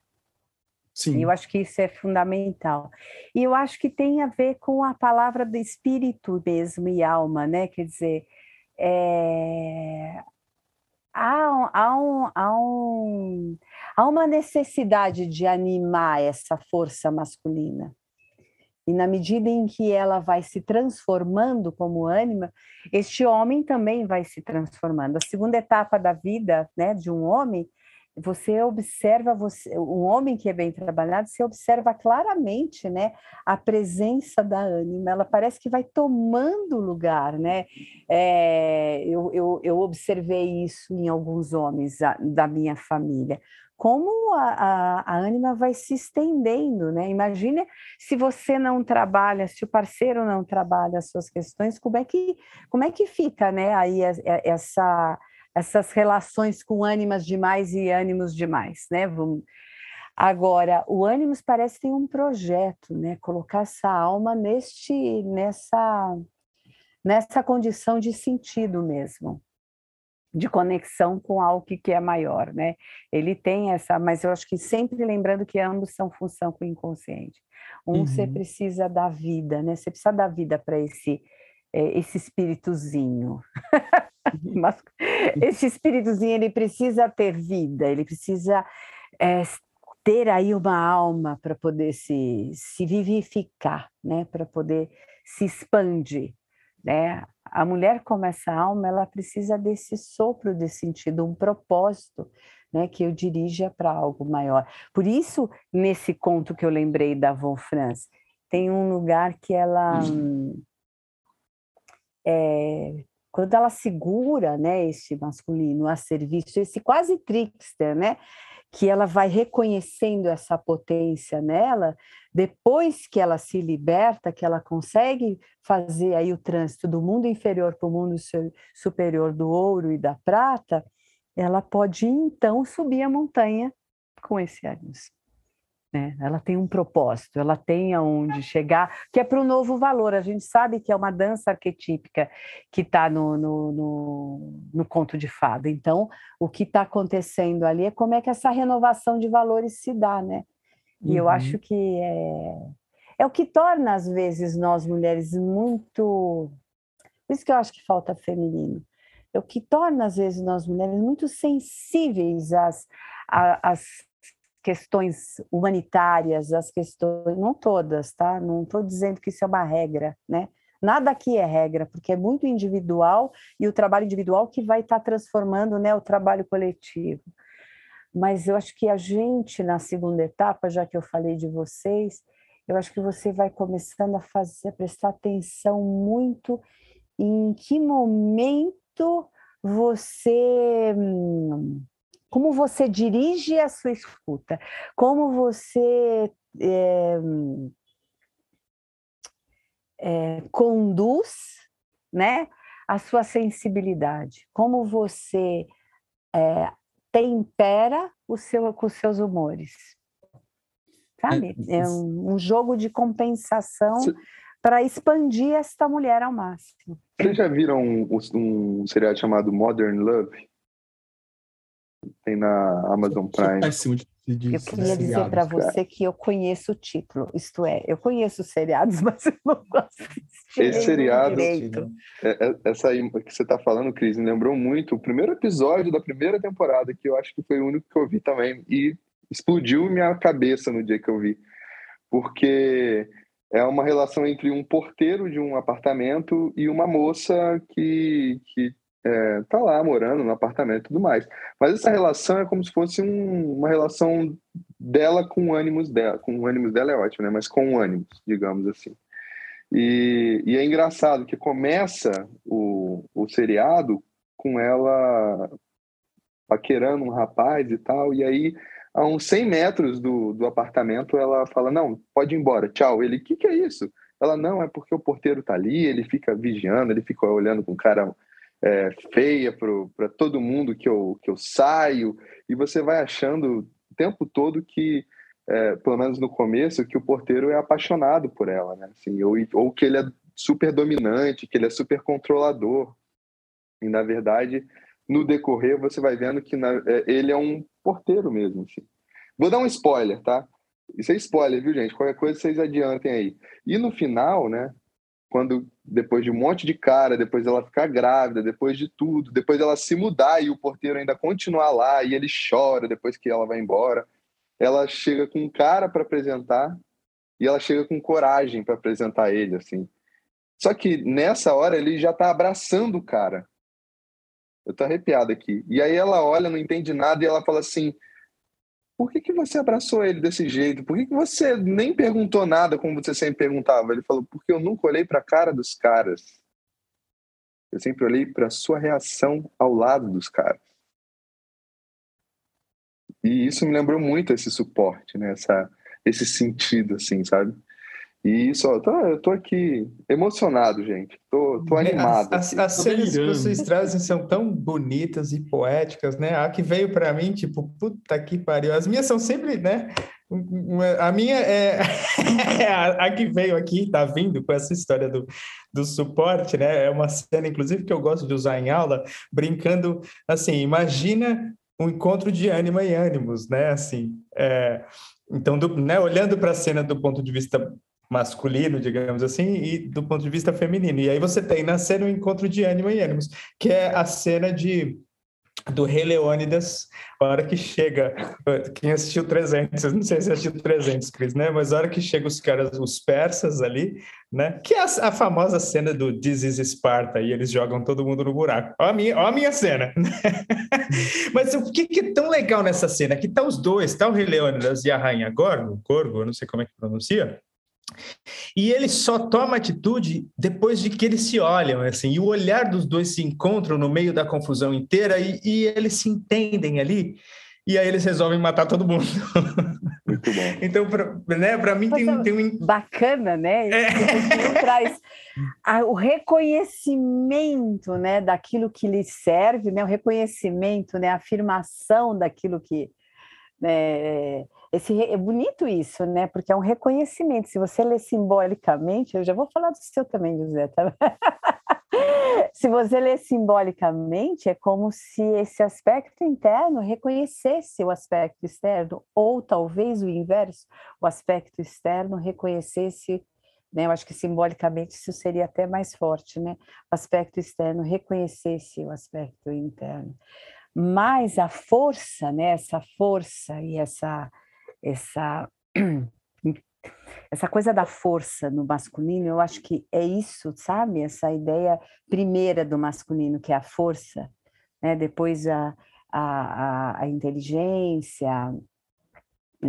Speaker 1: Sim. E eu acho que isso é fundamental. E eu acho que tem a ver com a palavra do espírito mesmo e alma, né? Quer dizer, é... há, há, um, há, um, há uma necessidade de animar essa força masculina. E na medida em que ela vai se transformando como ânima, este homem também vai se transformando. A segunda etapa da vida né, de um homem você observa você, um homem que é bem trabalhado, você observa claramente, né, a presença da ânima. Ela parece que vai tomando lugar, né? É, eu, eu, eu, observei isso em alguns homens da minha família. Como a, a, a ânima vai se estendendo, né? Imagine se você não trabalha, se o parceiro não trabalha as suas questões, como é que, como é que fica, né? Aí essa essas relações com ânimas demais e ânimos demais, né? Vamos... Agora, o ânimos parece ter um projeto, né? Colocar essa alma neste, nessa, nessa condição de sentido mesmo, de conexão com algo que é maior, né? Ele tem essa, mas eu acho que sempre lembrando que ambos são função com o inconsciente. Um uhum. você precisa da vida, né? Você precisa da vida para esse é, esse espíritozinho. Mas esse espíritozinho ele precisa ter vida, ele precisa é, ter aí uma alma para poder se, se vivificar, né? para poder se expandir. Né? A mulher como essa alma, ela precisa desse sopro de sentido, um propósito, né, que eu dirija para algo maior. Por isso, nesse conto que eu lembrei da Von Franz, tem um lugar que ela hum, é, quando ela segura né, este masculino a serviço, esse quase trickster, né, que ela vai reconhecendo essa potência nela, depois que ela se liberta, que ela consegue fazer aí o trânsito do mundo inferior para o mundo superior do ouro e da prata, ela pode então subir a montanha com esse ânus. Né? Ela tem um propósito, ela tem aonde chegar, que é para o novo valor. A gente sabe que é uma dança arquetípica que está no, no, no, no, conto de fada. Então, o que está acontecendo ali é como é que essa renovação de valores se dá, né? E uhum. eu acho que é, é o que torna, às vezes, nós mulheres muito. Por isso que eu acho que falta feminino. É o que torna, às vezes, nós mulheres muito sensíveis às, às questões humanitárias, as questões, não todas, tá? Não estou dizendo que isso é uma regra, né? Nada aqui é regra, porque é muito individual e o trabalho individual que vai estar tá transformando né, o trabalho coletivo. Mas eu acho que a gente, na segunda etapa, já que eu falei de vocês, eu acho que você vai começando a fazer, a prestar atenção muito em que momento você como você dirige a sua escuta, como você é, é, conduz né, a sua sensibilidade, como você é, tempera o seu, com os seus humores. Sabe? É, é um, um jogo de compensação para expandir esta mulher ao máximo.
Speaker 4: Vocês já viram um, um seriado chamado Modern Love? Tem na Amazon Prime. Péssimo de,
Speaker 1: de eu queria dizer para você que eu conheço o título, isto é, eu conheço os seriados, mas eu não gosto
Speaker 4: Esse seriado, é, é, essa aí que você está falando, Cris, me lembrou muito o primeiro episódio da primeira temporada, que eu acho que foi o único que eu vi também, e explodiu minha cabeça no dia que eu vi, porque é uma relação entre um porteiro de um apartamento e uma moça que, que é, tá lá morando no apartamento e tudo mais. Mas essa relação é como se fosse um, uma relação dela com o ânimos dela. Com o ânimos dela é ótimo, né? Mas com o ânimos, digamos assim. E, e é engraçado que começa o, o seriado com ela paquerando um rapaz e tal, e aí a uns 100 metros do, do apartamento ela fala, não, pode ir embora, tchau. Ele, o que, que é isso? Ela, não, é porque o porteiro tá ali, ele fica vigiando, ele fica olhando com cara é, feia para todo mundo que eu, que eu saio, e você vai achando o tempo todo que, é, pelo menos no começo, que o porteiro é apaixonado por ela, né? Assim, ou, ou que ele é super dominante, que ele é super controlador. E, na verdade, no decorrer, você vai vendo que na, é, ele é um porteiro mesmo. Assim. Vou dar um spoiler, tá? Isso é spoiler, viu, gente? Qualquer coisa vocês adiantem aí. E no final, né? Quando depois de um monte de cara, depois ela ficar grávida, depois de tudo, depois ela se mudar e o porteiro ainda continuar lá e ele chora depois que ela vai embora, ela chega com um cara para apresentar e ela chega com coragem para apresentar ele assim. Só que nessa hora ele já está abraçando o cara. Eu tô arrepiado aqui. E aí ela olha, não entende nada e ela fala assim: por que, que você abraçou ele desse jeito? Por que, que você nem perguntou nada como você sempre perguntava? Ele falou, porque eu nunca olhei para a cara dos caras. Eu sempre olhei para a sua reação ao lado dos caras. E isso me lembrou muito esse suporte, né? Essa, esse sentido, assim, sabe? E isso, ó, tô, eu tô aqui emocionado, gente. Tô, tô animado.
Speaker 2: As, as, as cenas que vocês trazem são tão bonitas e poéticas, né? A que veio para mim, tipo, puta que pariu. As minhas são sempre, né? A minha é, é a, a, que veio aqui, tá vindo com essa história do, do suporte, né? É uma cena, inclusive, que eu gosto de usar em aula, brincando assim: imagina um encontro de ânima e ânimos, né? Assim, é, então, do, né, olhando para a cena do ponto de vista masculino, digamos assim, e do ponto de vista feminino. E aí você tem na cena o um encontro de ânima e ânimos, que é a cena de do Rei Leônidas, a hora que chega, quem assistiu 300, não sei se assistiu 300, Cris, né? Mas a hora que chega os caras, os persas ali, né? Que é a, a famosa cena do This is Sparta, e eles jogam todo mundo no buraco. Olha a minha, olha a minha cena. Mas o que, que é tão legal nessa cena? Que tá os dois, tá o Rei Leônidas e a Rainha Gorgo, Corvo, eu não sei como é que pronuncia, e ele só toma atitude depois de que eles se olham, assim, e o olhar dos dois se encontram no meio da confusão inteira e, e eles se entendem ali, e aí eles resolvem matar todo mundo.
Speaker 4: Muito bom.
Speaker 2: Então, para né, mim tem, tem um...
Speaker 1: Bacana, né? É. traz a, o reconhecimento né, daquilo que lhe serve, né, o reconhecimento, né, a afirmação daquilo que... Né, esse, é bonito isso, né? Porque é um reconhecimento. Se você lê simbolicamente, eu já vou falar do seu também, José. Tá? se você lê simbolicamente, é como se esse aspecto interno reconhecesse o aspecto externo, ou talvez o inverso, o aspecto externo reconhecesse né? Eu acho que simbolicamente isso seria até mais forte, né? O aspecto externo reconhecesse o aspecto interno. Mas a força, né? Essa força e essa essa essa coisa da força no masculino, eu acho que é isso, sabe? Essa ideia primeira do masculino, que é a força, né? depois a, a, a, inteligência,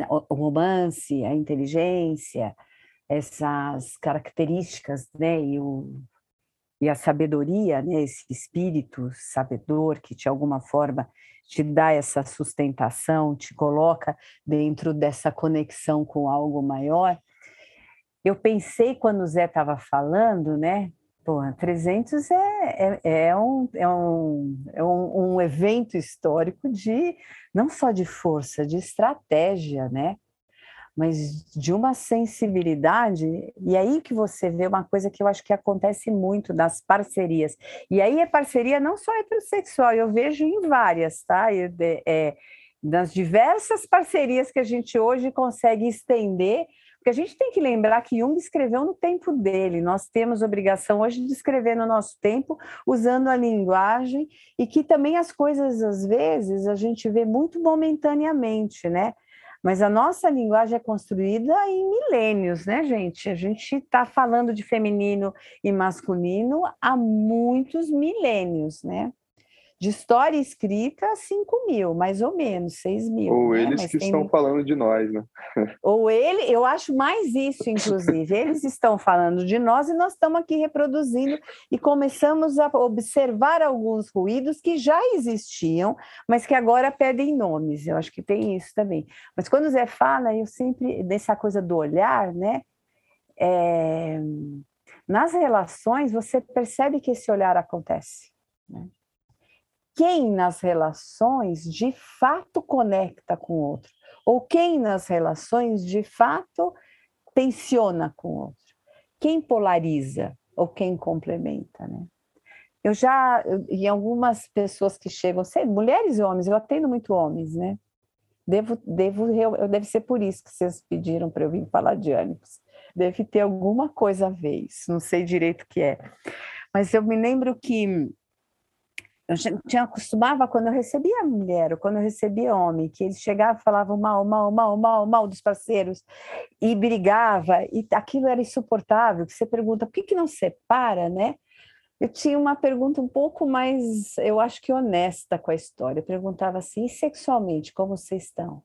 Speaker 1: o romance, a inteligência, essas características, né? E, o, e a sabedoria, né? Esse espírito sabedor que de alguma forma te dá essa sustentação, te coloca dentro dessa conexão com algo maior. Eu pensei quando o Zé estava falando, né? Pô, 300 é, é, é, um, é, um, é um, um evento histórico de não só de força, de estratégia, né? Mas de uma sensibilidade, e aí que você vê uma coisa que eu acho que acontece muito nas parcerias. E aí é parceria não só heterossexual, eu vejo em várias, tá? Eu, é, nas diversas parcerias que a gente hoje consegue estender, porque a gente tem que lembrar que Jung escreveu no tempo dele, nós temos obrigação hoje de escrever no nosso tempo, usando a linguagem, e que também as coisas, às vezes, a gente vê muito momentaneamente, né? Mas a nossa linguagem é construída em milênios, né, gente? A gente está falando de feminino e masculino há muitos milênios, né? De história escrita, 5 mil, mais ou menos, 6 mil.
Speaker 4: Ou né? eles Mas que estão falando de nós, né?
Speaker 1: Ou ele, eu acho mais isso, inclusive. eles estão falando de nós e nós estamos aqui reproduzindo e começamos a observar alguns ruídos que já existiam, mas que agora pedem nomes. Eu acho que tem isso também. Mas quando o Zé fala, eu sempre, dessa coisa do olhar, né? É... Nas relações, você percebe que esse olhar acontece. Né? Quem nas relações de fato conecta com o outro, ou quem nas relações de fato tensiona com o outro, quem polariza ou quem complementa, né? Eu já, em algumas pessoas que chegam, sei, mulheres e homens, eu atendo muito homens, né? Devo, devo, eu, deve ser por isso que vocês pediram para eu vir falar de ânimos. Deve ter alguma coisa a ver isso, não sei direito o que é. Mas eu me lembro que eu tinha acostumava quando eu recebia mulher, ou quando eu recebia homem, que eles chegavam e falavam mal, mal, mal, mal, mal dos parceiros, e brigava, e aquilo era insuportável, que você pergunta, por que, que não separa, né? Eu tinha uma pergunta um pouco mais, eu acho que honesta com a história. Eu perguntava assim, e sexualmente, como vocês estão?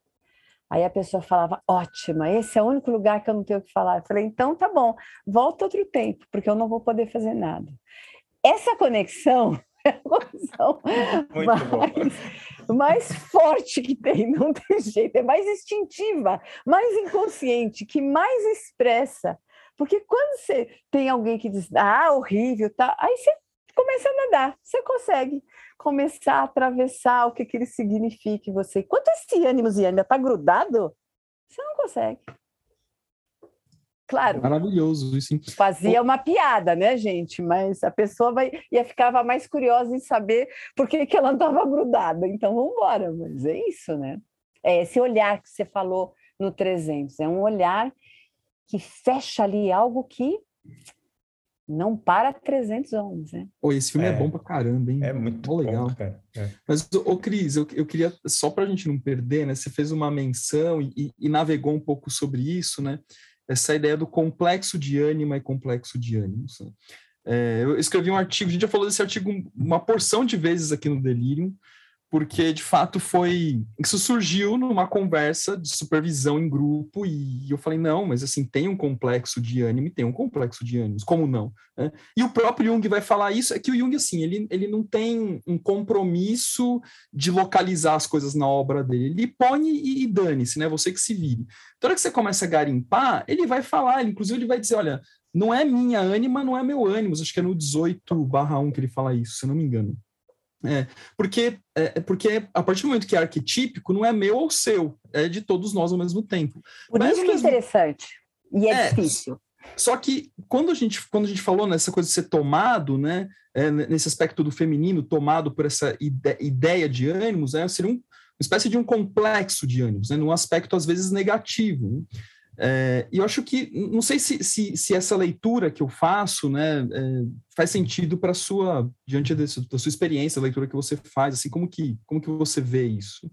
Speaker 1: Aí a pessoa falava, ótima, esse é o único lugar que eu não tenho o que falar. Eu falei, então tá bom, volta outro tempo, porque eu não vou poder fazer nada. Essa conexão é a conexão mais, mais forte que tem, não tem jeito, é mais instintiva, mais inconsciente, que mais expressa. Porque quando você tem alguém que diz, ah, horrível, tá, aí você começa a nadar, você consegue começar a atravessar o que, que ele significa em você. Quanto esse ânimo ainda está grudado, você não consegue. Claro.
Speaker 3: Maravilhoso, isso.
Speaker 1: Fazia uma piada, né, gente? Mas a pessoa vai ia ficava mais curiosa em saber por que, que ela estava grudada. Então, vamos embora. Mas é isso, né? É esse olhar que você falou no 300. É um olhar que fecha ali algo que não para 300 homens, né?
Speaker 3: Pô, esse filme é, é bom pra caramba, hein?
Speaker 2: É muito bom, legal. Cara.
Speaker 3: É. Mas, ô Cris, eu, eu queria, só pra gente não perder, né? Você fez uma menção e, e, navegou um pouco sobre isso, né? Essa ideia do complexo de ânima e complexo de ânimos. Né? É, eu escrevi um artigo, a gente já falou desse artigo uma porção de vezes aqui no Delirium, porque de fato foi isso surgiu numa conversa de supervisão em grupo e eu falei não, mas assim tem um complexo de ânimo e tem um complexo de ânimos, como não? Né? E o próprio Jung vai falar isso, é que o Jung assim ele, ele não tem um compromisso de localizar as coisas na obra dele, ele põe e, e dane-se, né? Você que se vire. Toda hora que você começa a garimpar, ele vai falar, ele, inclusive ele vai dizer, olha, não é minha ânima, não é meu ânimo, acho que é no 18/1 que ele fala isso, se eu não me engano. É, porque, é, porque a partir do momento que é arquetípico, não é meu ou seu, é de todos nós ao mesmo tempo.
Speaker 1: Por Mas, isso que é interessante e é, é, difícil.
Speaker 3: Só que quando a gente, quando a gente falou nessa coisa de ser tomado, né, é, nesse aspecto do feminino, tomado por essa ide ideia de ânimos, né, seria um, uma espécie de um complexo de ânimos, né, num aspecto às vezes negativo. Né? É, e eu acho que, não sei se, se, se, essa leitura que eu faço né, é, faz sentido para sua, diante desse, da sua experiência, a leitura que você faz, assim, como que, como que você vê isso?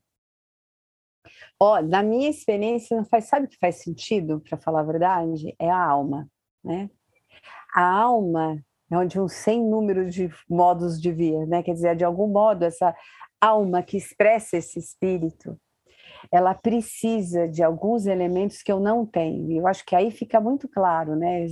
Speaker 1: Ó, oh, na minha experiência, não faz, sabe o que faz sentido, para falar a verdade? É a alma, né? A alma é onde um sem número de modos de vir, né? Quer dizer, de algum modo, essa alma que expressa esse espírito, ela precisa de alguns elementos que eu não tenho. E eu acho que aí fica muito claro, né?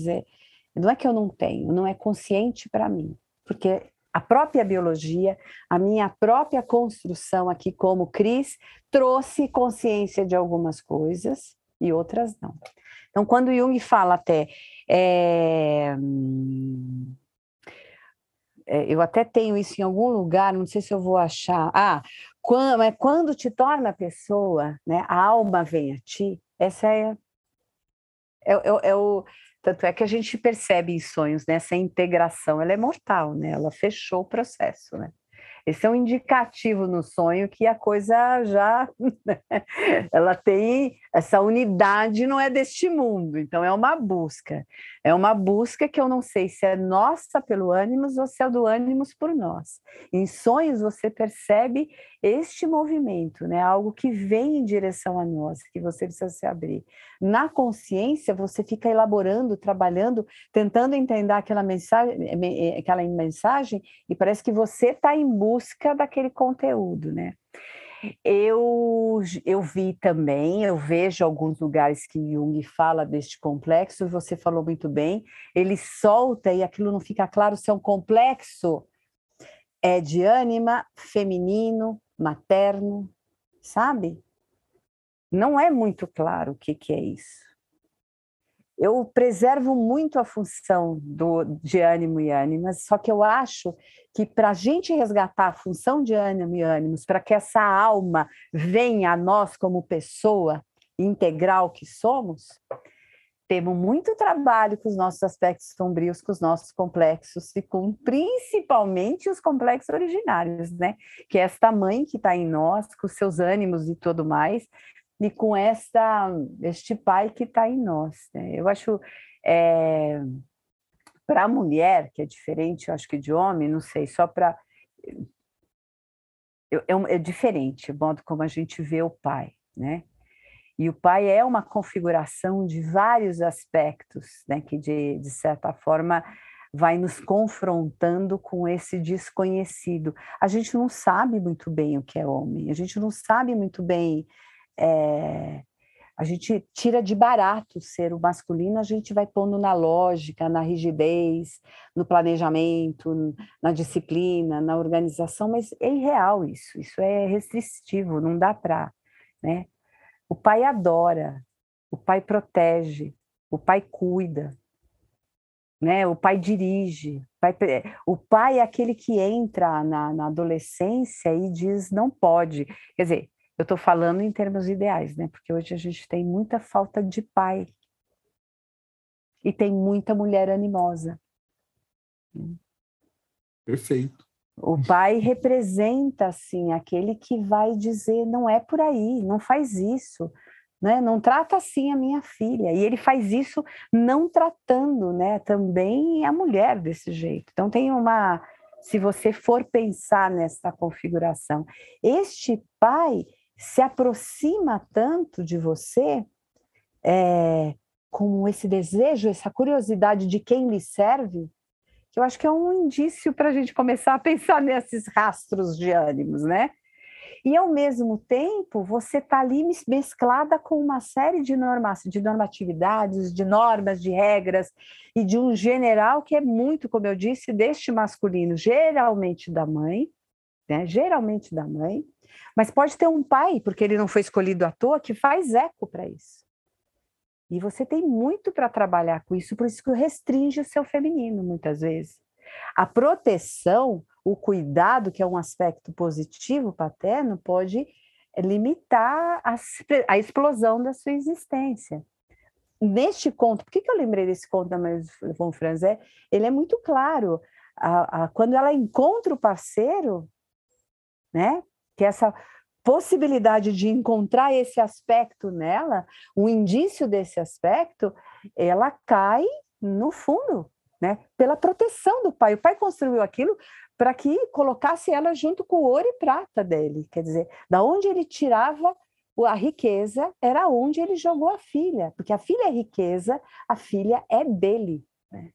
Speaker 1: Não é que eu não tenho, não é consciente para mim, porque a própria biologia, a minha própria construção aqui como Cris, trouxe consciência de algumas coisas e outras não. Então, quando Jung fala até. É, é, eu até tenho isso em algum lugar, não sei se eu vou achar. Ah, quando, quando te torna pessoa, né, a alma vem a ti, essa é, é, é, é o. Tanto é que a gente percebe em sonhos, né, essa integração, ela é mortal, né? Ela fechou o processo, né? Esse é um indicativo no sonho que a coisa já né, ela tem essa unidade não é deste mundo, então é uma busca. É uma busca que eu não sei se é nossa pelo ânimos ou se é do ânimos por nós. Em sonhos você percebe este movimento, né? Algo que vem em direção a nós, que você precisa se abrir. Na consciência você fica elaborando, trabalhando, tentando entender aquela mensagem, aquela mensagem e parece que você está em busca daquele conteúdo, né? Eu, eu vi também, eu vejo alguns lugares que Jung fala deste complexo, e você falou muito bem, ele solta e aquilo não fica claro se é um complexo é de ânima, feminino, materno, sabe? Não é muito claro o que, que é isso eu preservo muito a função do, de ânimo e ânimas, só que eu acho que para a gente resgatar a função de ânimo e ânimos, para que essa alma venha a nós como pessoa integral que somos, temos muito trabalho com os nossos aspectos sombrios, com os nossos complexos e com principalmente os complexos originários, né? Que é esta mãe que está em nós, com seus ânimos e tudo mais, e com esta, este pai que está em nós. Né? Eu acho, é, para a mulher, que é diferente, eu acho que de homem, não sei, só para. É, é diferente o modo como a gente vê o pai, né? E o pai é uma configuração de vários aspectos, né? Que, de, de certa forma, vai nos confrontando com esse desconhecido. A gente não sabe muito bem o que é homem, a gente não sabe muito bem é, a gente tira de barato ser o masculino, a gente vai pondo na lógica, na rigidez, no planejamento, na disciplina, na organização, mas é irreal isso, isso é restritivo, não dá para, né? O pai adora, o pai protege, o pai cuida, né? O pai dirige, o pai, o pai é aquele que entra na, na adolescência e diz não pode, quer dizer, eu estou falando em termos ideais, né? Porque hoje a gente tem muita falta de pai. E tem muita mulher animosa.
Speaker 3: Perfeito.
Speaker 1: O pai representa, assim, aquele que vai dizer: não é por aí, não faz isso, né? não trata assim a minha filha. E ele faz isso não tratando né? também a mulher desse jeito. Então, tem uma. Se você for pensar nessa configuração, este pai se aproxima tanto de você é, com esse desejo, essa curiosidade de quem lhe serve, que eu acho que é um indício para a gente começar a pensar nesses rastros de ânimos, né? E ao mesmo tempo, você está ali mesclada com uma série de normas, de normatividades, de normas, de regras e de um general que é muito, como eu disse, deste masculino, geralmente da mãe, né? Geralmente da mãe, mas pode ter um pai, porque ele não foi escolhido à toa, que faz eco para isso. E você tem muito para trabalhar com isso, por isso que restringe o seu feminino, muitas vezes. A proteção, o cuidado, que é um aspecto positivo paterno, pode limitar a, a explosão da sua existência. Neste conto, por que, que eu lembrei desse conto da Maria von Franzé? Ele é muito claro. A, a, quando ela encontra o parceiro, né, que essa possibilidade de encontrar esse aspecto nela, um indício desse aspecto, ela cai no fundo, né? Pela proteção do pai. O pai construiu aquilo para que colocasse ela junto com o ouro e prata dele. Quer dizer, da onde ele tirava a riqueza, era onde ele jogou a filha, porque a filha é riqueza, a filha é dele. Né?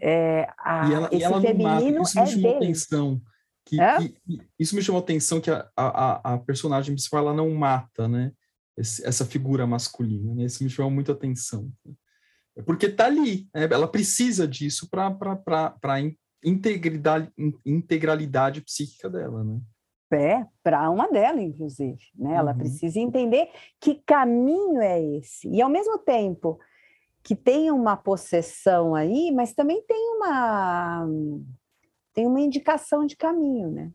Speaker 3: É, a, e ela, esse e ela feminino mata, isso é dele. Atenção que, é? que, isso me chamou a atenção que a, a, a personagem principal ela não mata, né? Esse, essa figura masculina, né? Isso me chamou muita atenção. É porque tá ali, né? ela precisa disso para a integridade, integralidade psíquica dela, né?
Speaker 1: É, para uma dela, inclusive. Né? Ela uhum. precisa entender que caminho é esse. E, ao mesmo tempo que tem uma possessão aí, mas também tem uma tem uma indicação de caminho, né?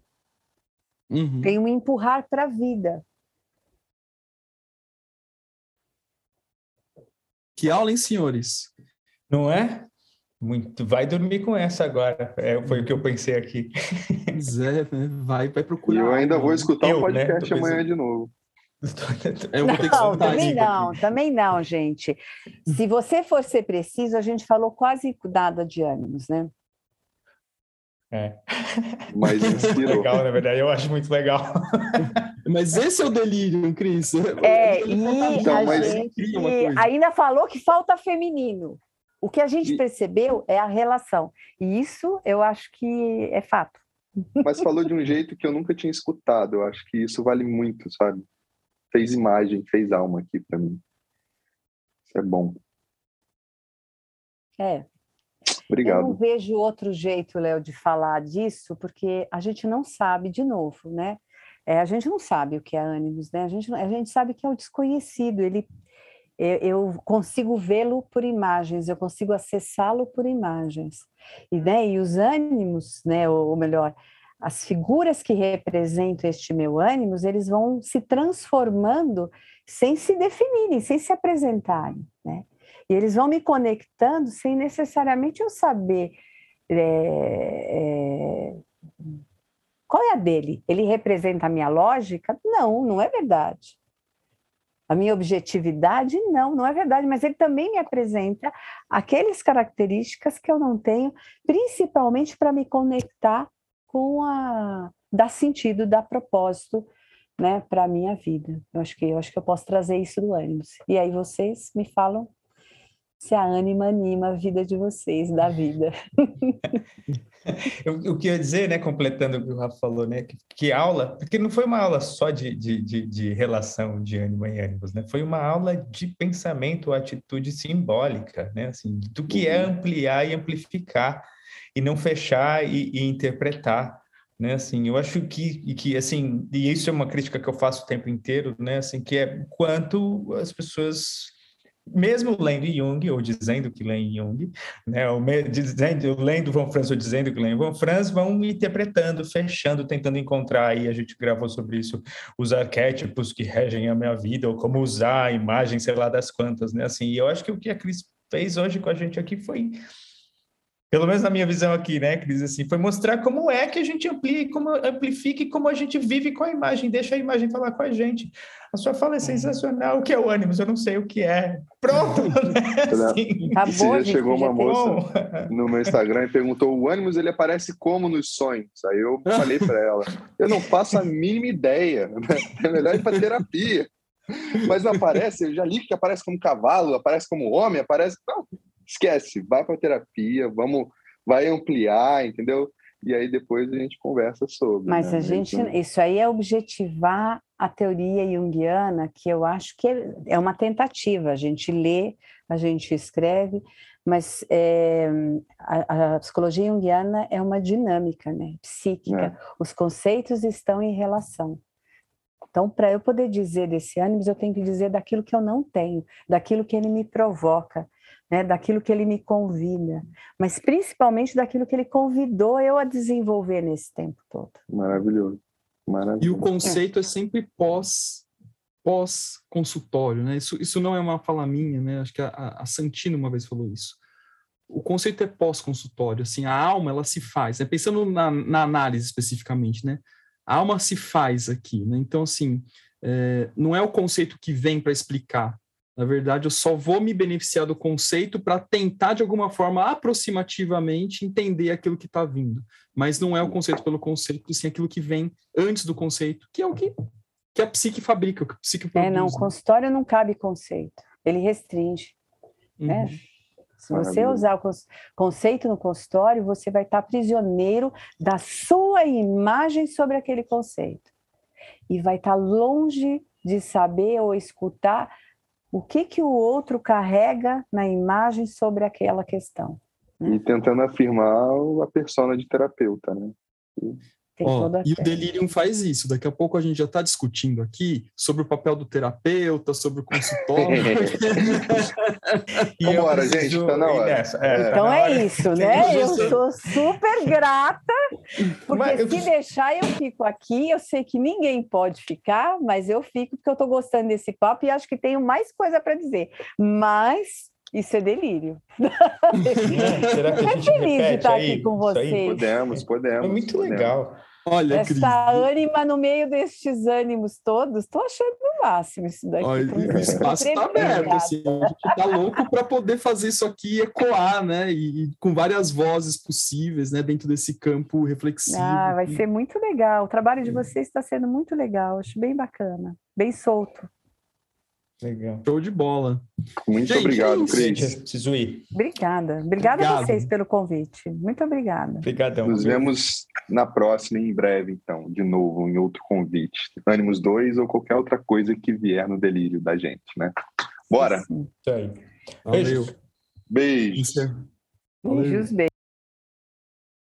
Speaker 1: Uhum. Tem um empurrar para a vida.
Speaker 3: Que aula, hein, senhores?
Speaker 2: Não é? Muito. Vai dormir com essa agora. É, foi o que eu pensei aqui.
Speaker 3: Pois é, né? vai, vai procurar.
Speaker 4: Eu ainda vou escutar eu, o né? podcast né? amanhã de novo.
Speaker 1: Eu vou ter que não, também não, aqui. também não, gente. Se você for ser preciso, a gente falou quase nada de ânimos, né?
Speaker 2: É. Mas inspirou. legal, na verdade, eu acho muito legal.
Speaker 3: Mas esse é o delírio, Cris.
Speaker 1: É, e então, a gente ainda falou que falta feminino. O que a gente e... percebeu é a relação. E isso eu acho que é fato.
Speaker 4: Mas falou de um jeito que eu nunca tinha escutado. Eu acho que isso vale muito, sabe? Fez imagem, fez alma aqui para mim. Isso é bom.
Speaker 1: É,
Speaker 4: Obrigado.
Speaker 1: Eu não vejo outro jeito, Léo, de falar disso, porque a gente não sabe, de novo, né? É, a gente não sabe o que é ânimos, né? A gente, a gente sabe que é o desconhecido, ele, eu consigo vê-lo por imagens, eu consigo acessá-lo por imagens. E, né, e os ânimos, né, ou, melhor, as figuras que representam este meu ânimos, eles vão se transformando sem se definirem, sem se apresentarem, né? E eles vão me conectando sem necessariamente eu saber é, é, qual é a dele. Ele representa a minha lógica? Não, não é verdade. A minha objetividade? Não, não é verdade, mas ele também me apresenta aquelas características que eu não tenho, principalmente para me conectar com a dar sentido, dar propósito, né, para a minha vida. Eu acho que eu acho que eu posso trazer isso do ânimo. E aí vocês me falam se a ânima anima a vida de vocês, da vida.
Speaker 2: eu, eu queria dizer, né, completando o que o Rafa falou, né, que, que aula, porque não foi uma aula só de, de, de, de, relação de ânimo e ânimos, né, foi uma aula de pensamento, atitude simbólica, né, assim, do que é uhum. ampliar e amplificar, e não fechar e, e interpretar, né, assim, eu acho que, que, assim, e isso é uma crítica que eu faço o tempo inteiro, né, assim, que é quanto as pessoas mesmo lendo Jung, ou dizendo que leem Jung, né, ou dizendo, lendo Von Franz ou dizendo que leem Von Franz, vão interpretando, fechando, tentando encontrar, e a gente gravou sobre isso, os arquétipos que regem a minha vida, ou como usar a imagem, sei lá das quantas, né, assim, e eu acho que o que a Cris fez hoje com a gente aqui foi pelo menos na minha visão aqui, né, Cris, assim, foi mostrar como é que a gente amplia, como amplifica e como a gente vive com a imagem, deixa a imagem falar com a gente. A sua fala é sensacional, o que é o ânimo? Eu não sei o que é. Pronto! Né?
Speaker 4: Assim, Acabou, já chegou uma moça no meu Instagram e perguntou, o ânimo ele aparece como nos sonhos? Aí eu falei para ela, eu não faço a mínima ideia, né? é melhor ir para terapia. Mas não aparece, eu já li que aparece como cavalo, aparece como homem, aparece... Não, esquece, vai para terapia, vamos, vai ampliar, entendeu? E aí depois a gente conversa sobre.
Speaker 1: Mas né? a gente, então... isso aí é objetivar a teoria junguiana, que eu acho que é, é uma tentativa. A gente lê, a gente escreve, mas é, a, a, psicologia junguiana é uma dinâmica, né? Psíquica. É. Os conceitos estão em relação. Então, para eu poder dizer desse ânimo, eu tenho que dizer daquilo que eu não tenho, daquilo que ele me provoca, né, daquilo que ele me convida, mas principalmente daquilo que ele convidou eu a desenvolver nesse tempo todo.
Speaker 4: Maravilhoso. Maravilhoso.
Speaker 3: E o conceito é, é sempre pós pós consultório, né? Isso, isso não é uma fala minha, né? Acho que a, a Santina uma vez falou isso. O conceito é pós consultório, assim, a alma ela se faz, né? pensando na, na análise especificamente, né? A alma se faz aqui, né? Então assim, é, não é o conceito que vem para explicar, na verdade, eu só vou me beneficiar do conceito para tentar, de alguma forma, aproximativamente entender aquilo que está vindo. Mas não é o conceito pelo conceito, sim aquilo que vem antes do conceito, que é o que, que a psique fabrica, o que a psique produz.
Speaker 1: É, não, o consultório não cabe conceito, ele restringe. Né? Uhum. Né? Se você usar o conceito no consultório, você vai estar prisioneiro da sua imagem sobre aquele conceito. E vai estar longe de saber ou escutar o que, que o outro carrega na imagem sobre aquela questão.
Speaker 4: Né? E tentando afirmar a persona de terapeuta, né?
Speaker 3: Oh, e o delírio faz isso. Daqui a pouco a gente já está discutindo aqui sobre o papel do terapeuta, sobre o consultório.
Speaker 4: e Vambora, gente, tá na hora.
Speaker 1: Nessa, é, é. Então é isso, né? Eu sou super grata, porque mas, se eu... deixar eu fico aqui. Eu sei que ninguém pode ficar, mas eu fico porque eu estou gostando desse papo e acho que tenho mais coisa para dizer. Mas isso é delírio.
Speaker 2: Será que a gente feliz de estar
Speaker 1: aí, aqui com vocês.
Speaker 4: Podemos, podemos.
Speaker 2: É muito
Speaker 4: podemos.
Speaker 2: legal.
Speaker 3: Olha,
Speaker 1: Essa Cris. ânima no meio destes ânimos todos, estou achando o máximo isso daqui.
Speaker 3: Olha, o espaço está aberto, assim, a gente está louco para poder fazer isso aqui ecoar, né? E, e, com várias vozes possíveis, né? Dentro desse campo reflexivo.
Speaker 1: Ah, vai ser muito legal. O trabalho de vocês está sendo muito legal, acho bem bacana, bem solto.
Speaker 3: Legal. Show de bola.
Speaker 4: Muito gente, obrigado, é Cris.
Speaker 2: Preciso ir.
Speaker 1: Obrigada. Obrigada Obrigado. a vocês pelo convite. Muito obrigada.
Speaker 2: Obrigadão.
Speaker 4: Nos vemos na próxima, em breve, então, de novo, em outro convite. Ânimos 2 ou qualquer outra coisa que vier no delírio da gente, né? Bora?
Speaker 2: Sim. Isso aí.
Speaker 3: Valeu.
Speaker 4: Beijos.
Speaker 1: Beijos, beijos.